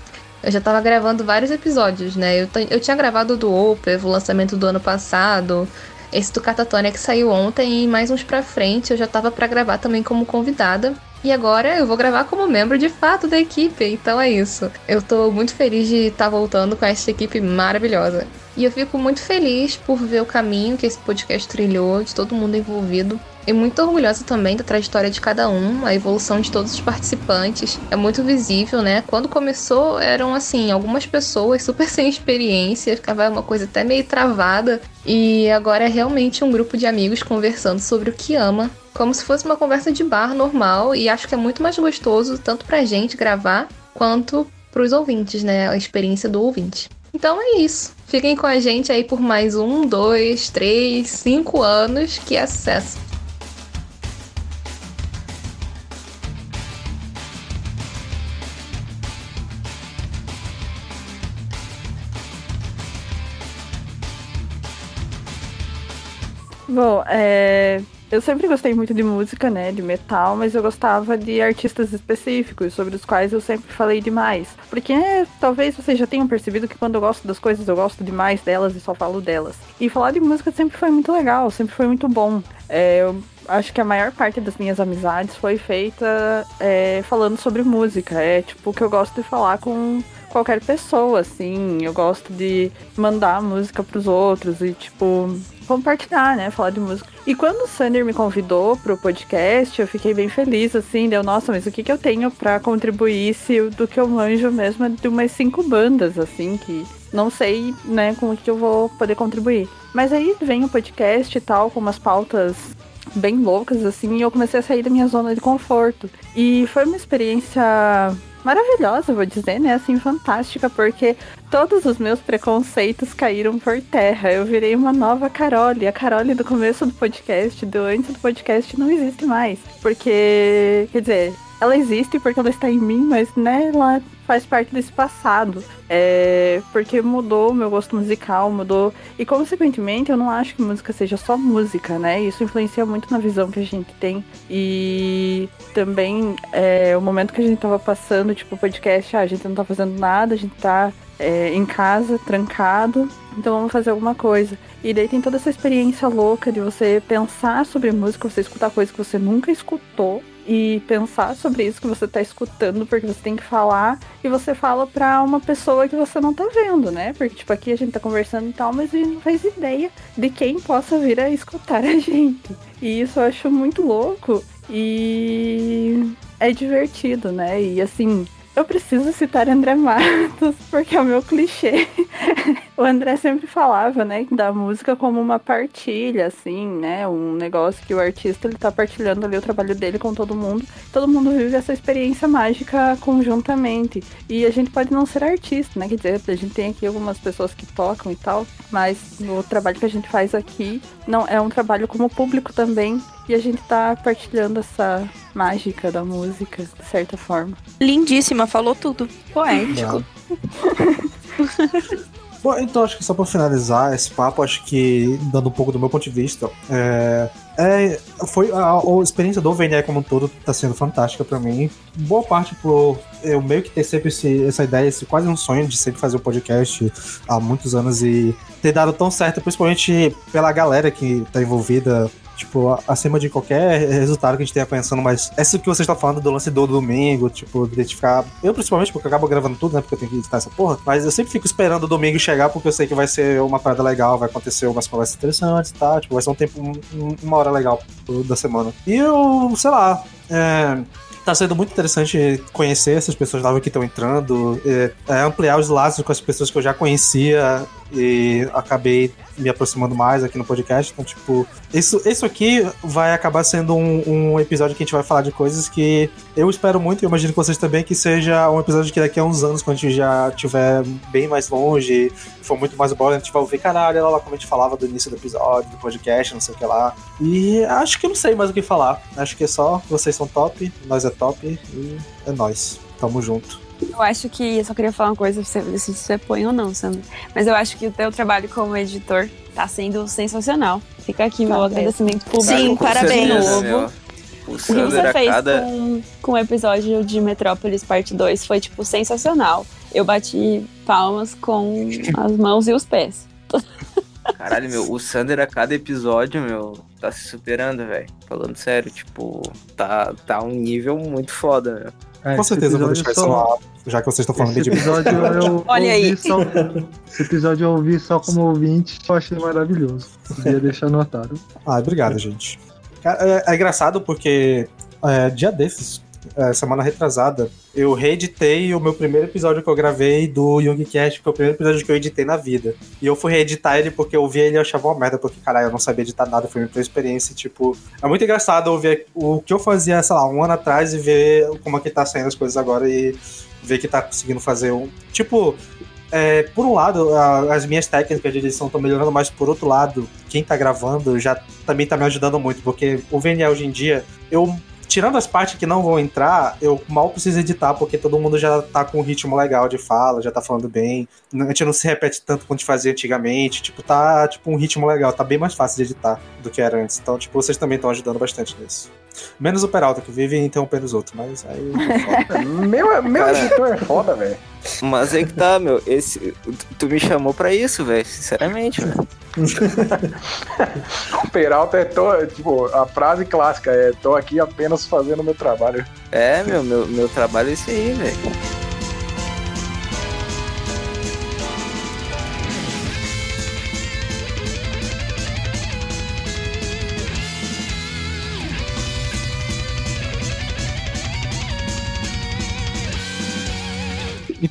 Eu já tava gravando vários episódios, né? Eu, eu tinha gravado do Opeth, o lançamento do ano passado, esse do Catatonia que saiu ontem e mais uns pra frente eu já tava pra gravar também como convidada. E agora eu vou gravar como membro de fato da equipe, então é isso. Eu tô muito feliz de estar voltando com essa equipe maravilhosa. E eu fico muito feliz por ver o caminho que esse podcast trilhou, de todo mundo envolvido. E muito orgulhosa também da trajetória de cada um, a evolução de todos os participantes. É muito visível, né? Quando começou, eram assim, algumas pessoas super (laughs) sem experiência, ficava uma coisa até meio travada. E agora é realmente um grupo de amigos conversando sobre o que ama, como se fosse uma conversa de bar normal. E acho que é muito mais gostoso, tanto pra gente gravar, quanto pros ouvintes, né? A experiência do ouvinte. Então é isso. Fiquem com a gente aí por mais um, dois, três, cinco anos. Que é sucesso! Bom, é, eu sempre gostei muito de música, né, de metal, mas eu gostava de artistas específicos, sobre os quais eu sempre falei demais. Porque é, talvez vocês já tenham percebido que quando eu gosto das coisas, eu gosto demais delas e só falo delas. E falar de música sempre foi muito legal, sempre foi muito bom. É, eu acho que a maior parte das minhas amizades foi feita é, falando sobre música. É tipo o que eu gosto de falar com qualquer pessoa, assim. Eu gosto de mandar música pros outros e, tipo, compartilhar, né? Falar de música. E quando o Sander me convidou pro podcast, eu fiquei bem feliz, assim. Deu, nossa, mas o que, que eu tenho para contribuir se do que eu manjo mesmo é de umas cinco bandas, assim, que não sei, né, com o que eu vou poder contribuir. Mas aí vem o podcast e tal, com umas pautas bem loucas, assim, e eu comecei a sair da minha zona de conforto. E foi uma experiência maravilhosa, vou dizer, né? Assim, fantástica, porque todos os meus preconceitos caíram por terra. Eu virei uma nova Carole. A Carole do começo do podcast, do antes do podcast, não existe mais. Porque, quer dizer, ela existe porque ela está em mim, mas né, ela faz parte desse passado. É, porque mudou o meu gosto musical, mudou. E consequentemente, eu não acho que música seja só música, né? Isso influencia muito na visão que a gente tem. E também é, o momento que a gente tava passando, tipo, o podcast, ah, a gente não tá fazendo nada, a gente tá é, em casa, trancado, então vamos fazer alguma coisa. E daí tem toda essa experiência louca de você pensar sobre música, você escutar coisas que você nunca escutou e pensar sobre isso que você tá escutando, porque você tem que falar e você fala pra uma pessoa que você não tá vendo, né? Porque, tipo, aqui a gente tá conversando e tal, mas a gente não faz ideia de quem possa vir a escutar a (laughs) gente. E isso eu acho muito louco e é divertido, né? E assim, eu preciso citar André Matos, (laughs) porque é o meu clichê. (laughs) o André sempre falava, né, da música como uma partilha, assim, né, um negócio que o artista ele tá partilhando ali o trabalho dele com todo mundo. Todo mundo vive essa experiência mágica conjuntamente. E a gente pode não ser artista, né, quer dizer, a gente tem aqui algumas pessoas que tocam e tal, mas o trabalho que a gente faz aqui não é um trabalho como público também. E a gente tá partilhando essa mágica da música, de certa forma. Lindíssima, falou tudo. Poético. (laughs) Bom, então acho que só para finalizar esse papo, acho que dando um pouco do meu ponto de vista, é, é, foi a, a, experiência do VNE como um todo tá sendo fantástica para mim. Boa parte por eu meio que ter sempre esse, essa ideia, esse quase um sonho de sempre fazer um podcast há muitos anos e ter dado tão certo, principalmente pela galera que tá envolvida tipo, acima de qualquer resultado que a gente tenha pensando, mas essa que você está falando do lance do domingo, tipo, de ficar. Eu, principalmente, porque eu acabo gravando tudo, né? Porque eu tenho que editar essa porra. Mas eu sempre fico esperando o domingo chegar, porque eu sei que vai ser uma parada legal, vai acontecer umas conversas interessantes, tá? Tipo, vai ser um tempo, um, uma hora legal da semana. E eu, sei lá. É, tá sendo muito interessante conhecer essas pessoas novas que estão entrando, é, é, ampliar os laços com as pessoas que eu já conhecia e acabei me aproximando mais aqui no podcast. Então, tipo, isso, isso aqui vai acabar sendo um, um, episódio que a gente vai falar de coisas que eu espero muito, e eu imagino que vocês também, que seja um episódio que daqui a uns anos, quando a gente já estiver bem mais longe, for muito mais bola, a gente vai ouvir, caralho, olha lá como a gente falava do início do episódio, do podcast, não sei o que lá. E acho que não sei mais o que falar. Acho que é só vocês são top, nós é top, e é nós. Tamo junto. Eu acho que. Eu só queria falar uma coisa, se você põe ou não, Sandra. Mas eu acho que o teu trabalho como editor tá sendo sensacional. Fica aqui meu agradecimento público. Sim, parabéns. Novo. O, o que você fez cada... com, com o episódio de Metrópolis Parte 2 foi, tipo, sensacional. Eu bati palmas com as mãos e os pés. Caralho, meu, o Sander a cada episódio, meu, tá se superando, velho. Falando sério, tipo, tá, tá um nível muito foda, meu. É, Com certeza eu vou deixar só... isso lá, já que vocês estão falando esse de episódio eu (laughs) Olha aí. Só... Esse episódio eu ouvi só como ouvinte, eu achei maravilhoso. Queria deixar anotado. Ah, obrigado, gente. É, é engraçado porque é, dia desses, semana retrasada, eu reeditei o meu primeiro episódio que eu gravei do Youngcast, que foi o primeiro episódio que eu editei na vida. E eu fui reeditar ele porque eu vi ele e achava uma merda, porque, caralho, eu não sabia editar nada, foi minha primeira experiência, tipo... É muito engraçado ouvir o que eu fazia, sei lá, um ano atrás e ver como é que tá saindo as coisas agora e ver que tá conseguindo fazer um... Tipo, é, por um lado, a, as minhas técnicas de edição estão melhorando, mas por outro lado, quem tá gravando já também tá me ajudando muito, porque o VNL hoje em dia, eu tirando as partes que não vão entrar, eu mal preciso editar, porque todo mundo já tá com um ritmo legal de fala, já tá falando bem. A gente não se repete tanto quanto fazia antigamente. Tipo, tá tipo um ritmo legal, tá bem mais fácil de editar do que era antes. Então, tipo, vocês também estão ajudando bastante nisso. Menos o Peralta, que vive interrompendo os outros, mas aí. (laughs) meu meu Cara, editor é foda, velho. Mas é que tá, meu. Esse, tu me chamou pra isso, velho. Sinceramente, velho. (laughs) o Peralta é tô, tipo, a frase clássica é tô aqui apenas fazendo meu trabalho. É, meu, meu, meu trabalho é esse aí, velho.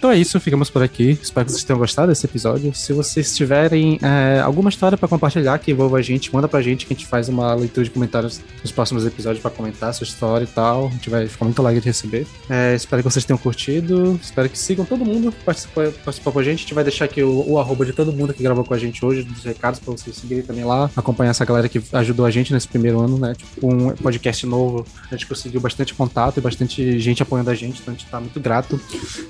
Então é isso, ficamos por aqui. Espero que vocês tenham gostado desse episódio. Se vocês tiverem é, alguma história pra compartilhar que envolva a gente, manda pra gente que a gente faz uma leitura de comentários nos próximos episódios pra comentar sua história e tal. A gente vai ficar muito alegre de receber. É, espero que vocês tenham curtido. Espero que sigam todo mundo que participou, participou com a gente. A gente vai deixar aqui o, o arroba de todo mundo que gravou com a gente hoje, dos recados pra vocês seguirem também lá, acompanhar essa galera que ajudou a gente nesse primeiro ano, né? Tipo, um podcast novo, a gente conseguiu bastante contato e bastante gente apoiando a gente, então a gente tá muito grato.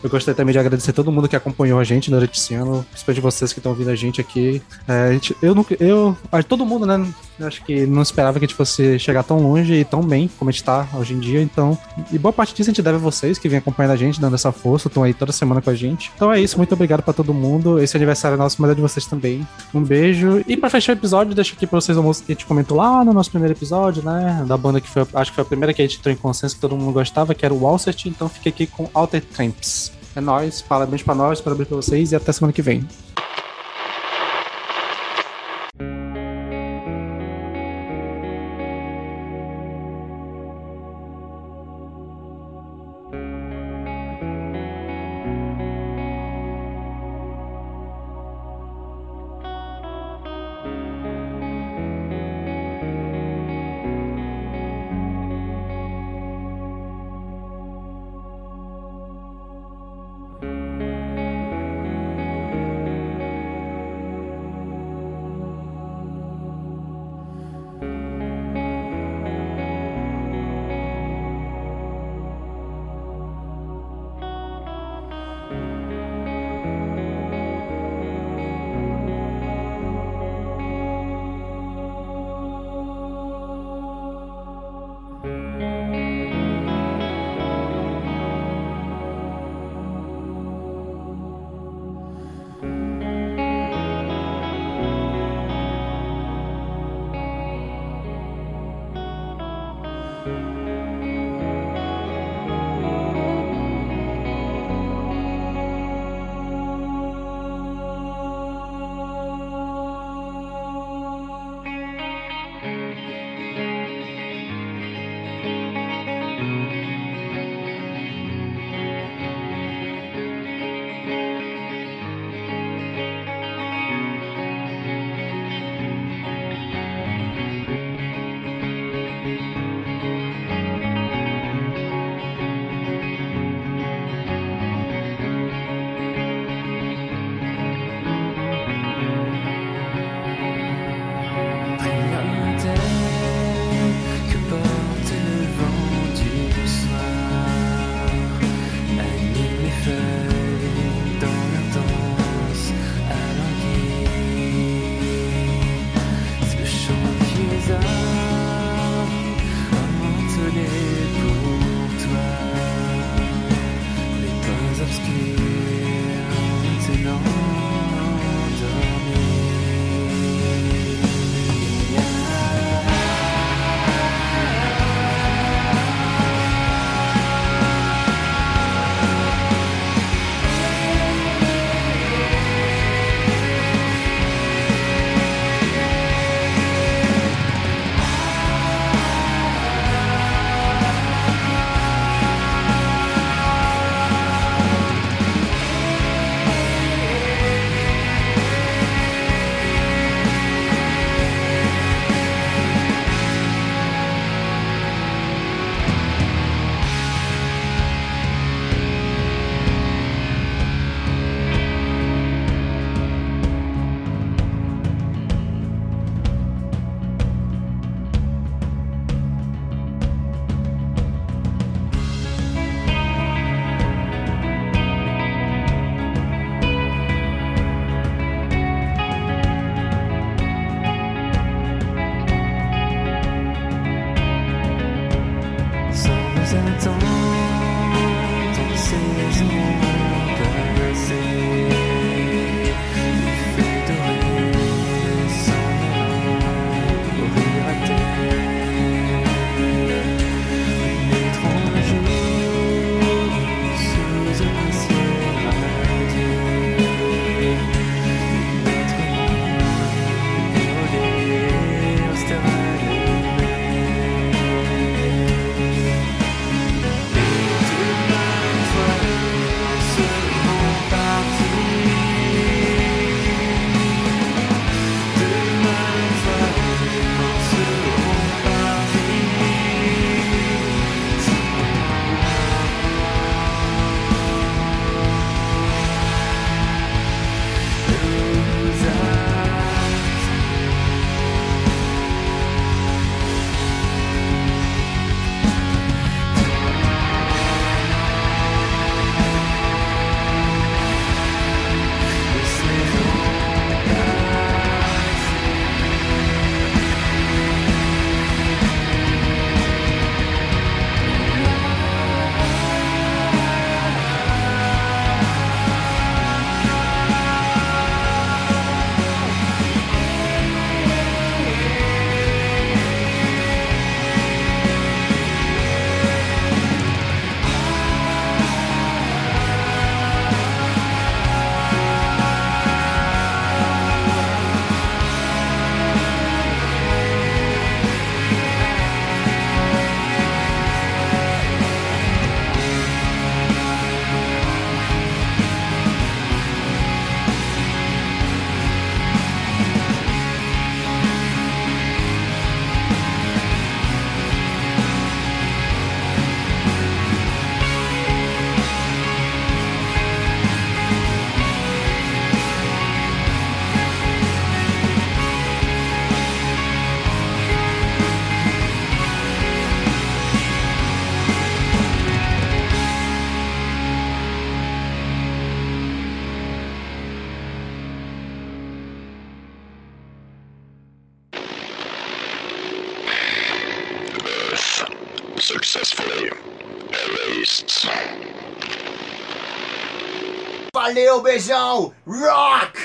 Eu gostaria também de agradecer todo mundo que acompanhou a gente durante esse ano, principalmente vocês que estão ouvindo a gente aqui. É, a gente- eu nunca, eu, todo mundo, né? Acho que não esperava que a gente fosse chegar tão longe e tão bem como a gente tá hoje em dia, então. E boa parte disso a gente deve a vocês que vêm acompanhando a gente, dando essa força, estão aí toda semana com a gente. Então é isso, muito obrigado pra todo mundo. Esse aniversário é nosso, mas é de vocês também. Um beijo. E pra fechar o episódio, deixa aqui pra vocês a música que a gente comentou lá no nosso primeiro episódio, né? Da banda que foi, acho que foi a primeira que a gente entrou em consenso que todo mundo gostava, que era o Walsert, então fica aqui com Alter Tramps. É nóis, parabéns pra nós, parabéns pra vocês e até semana que vem. Beijão! Rock!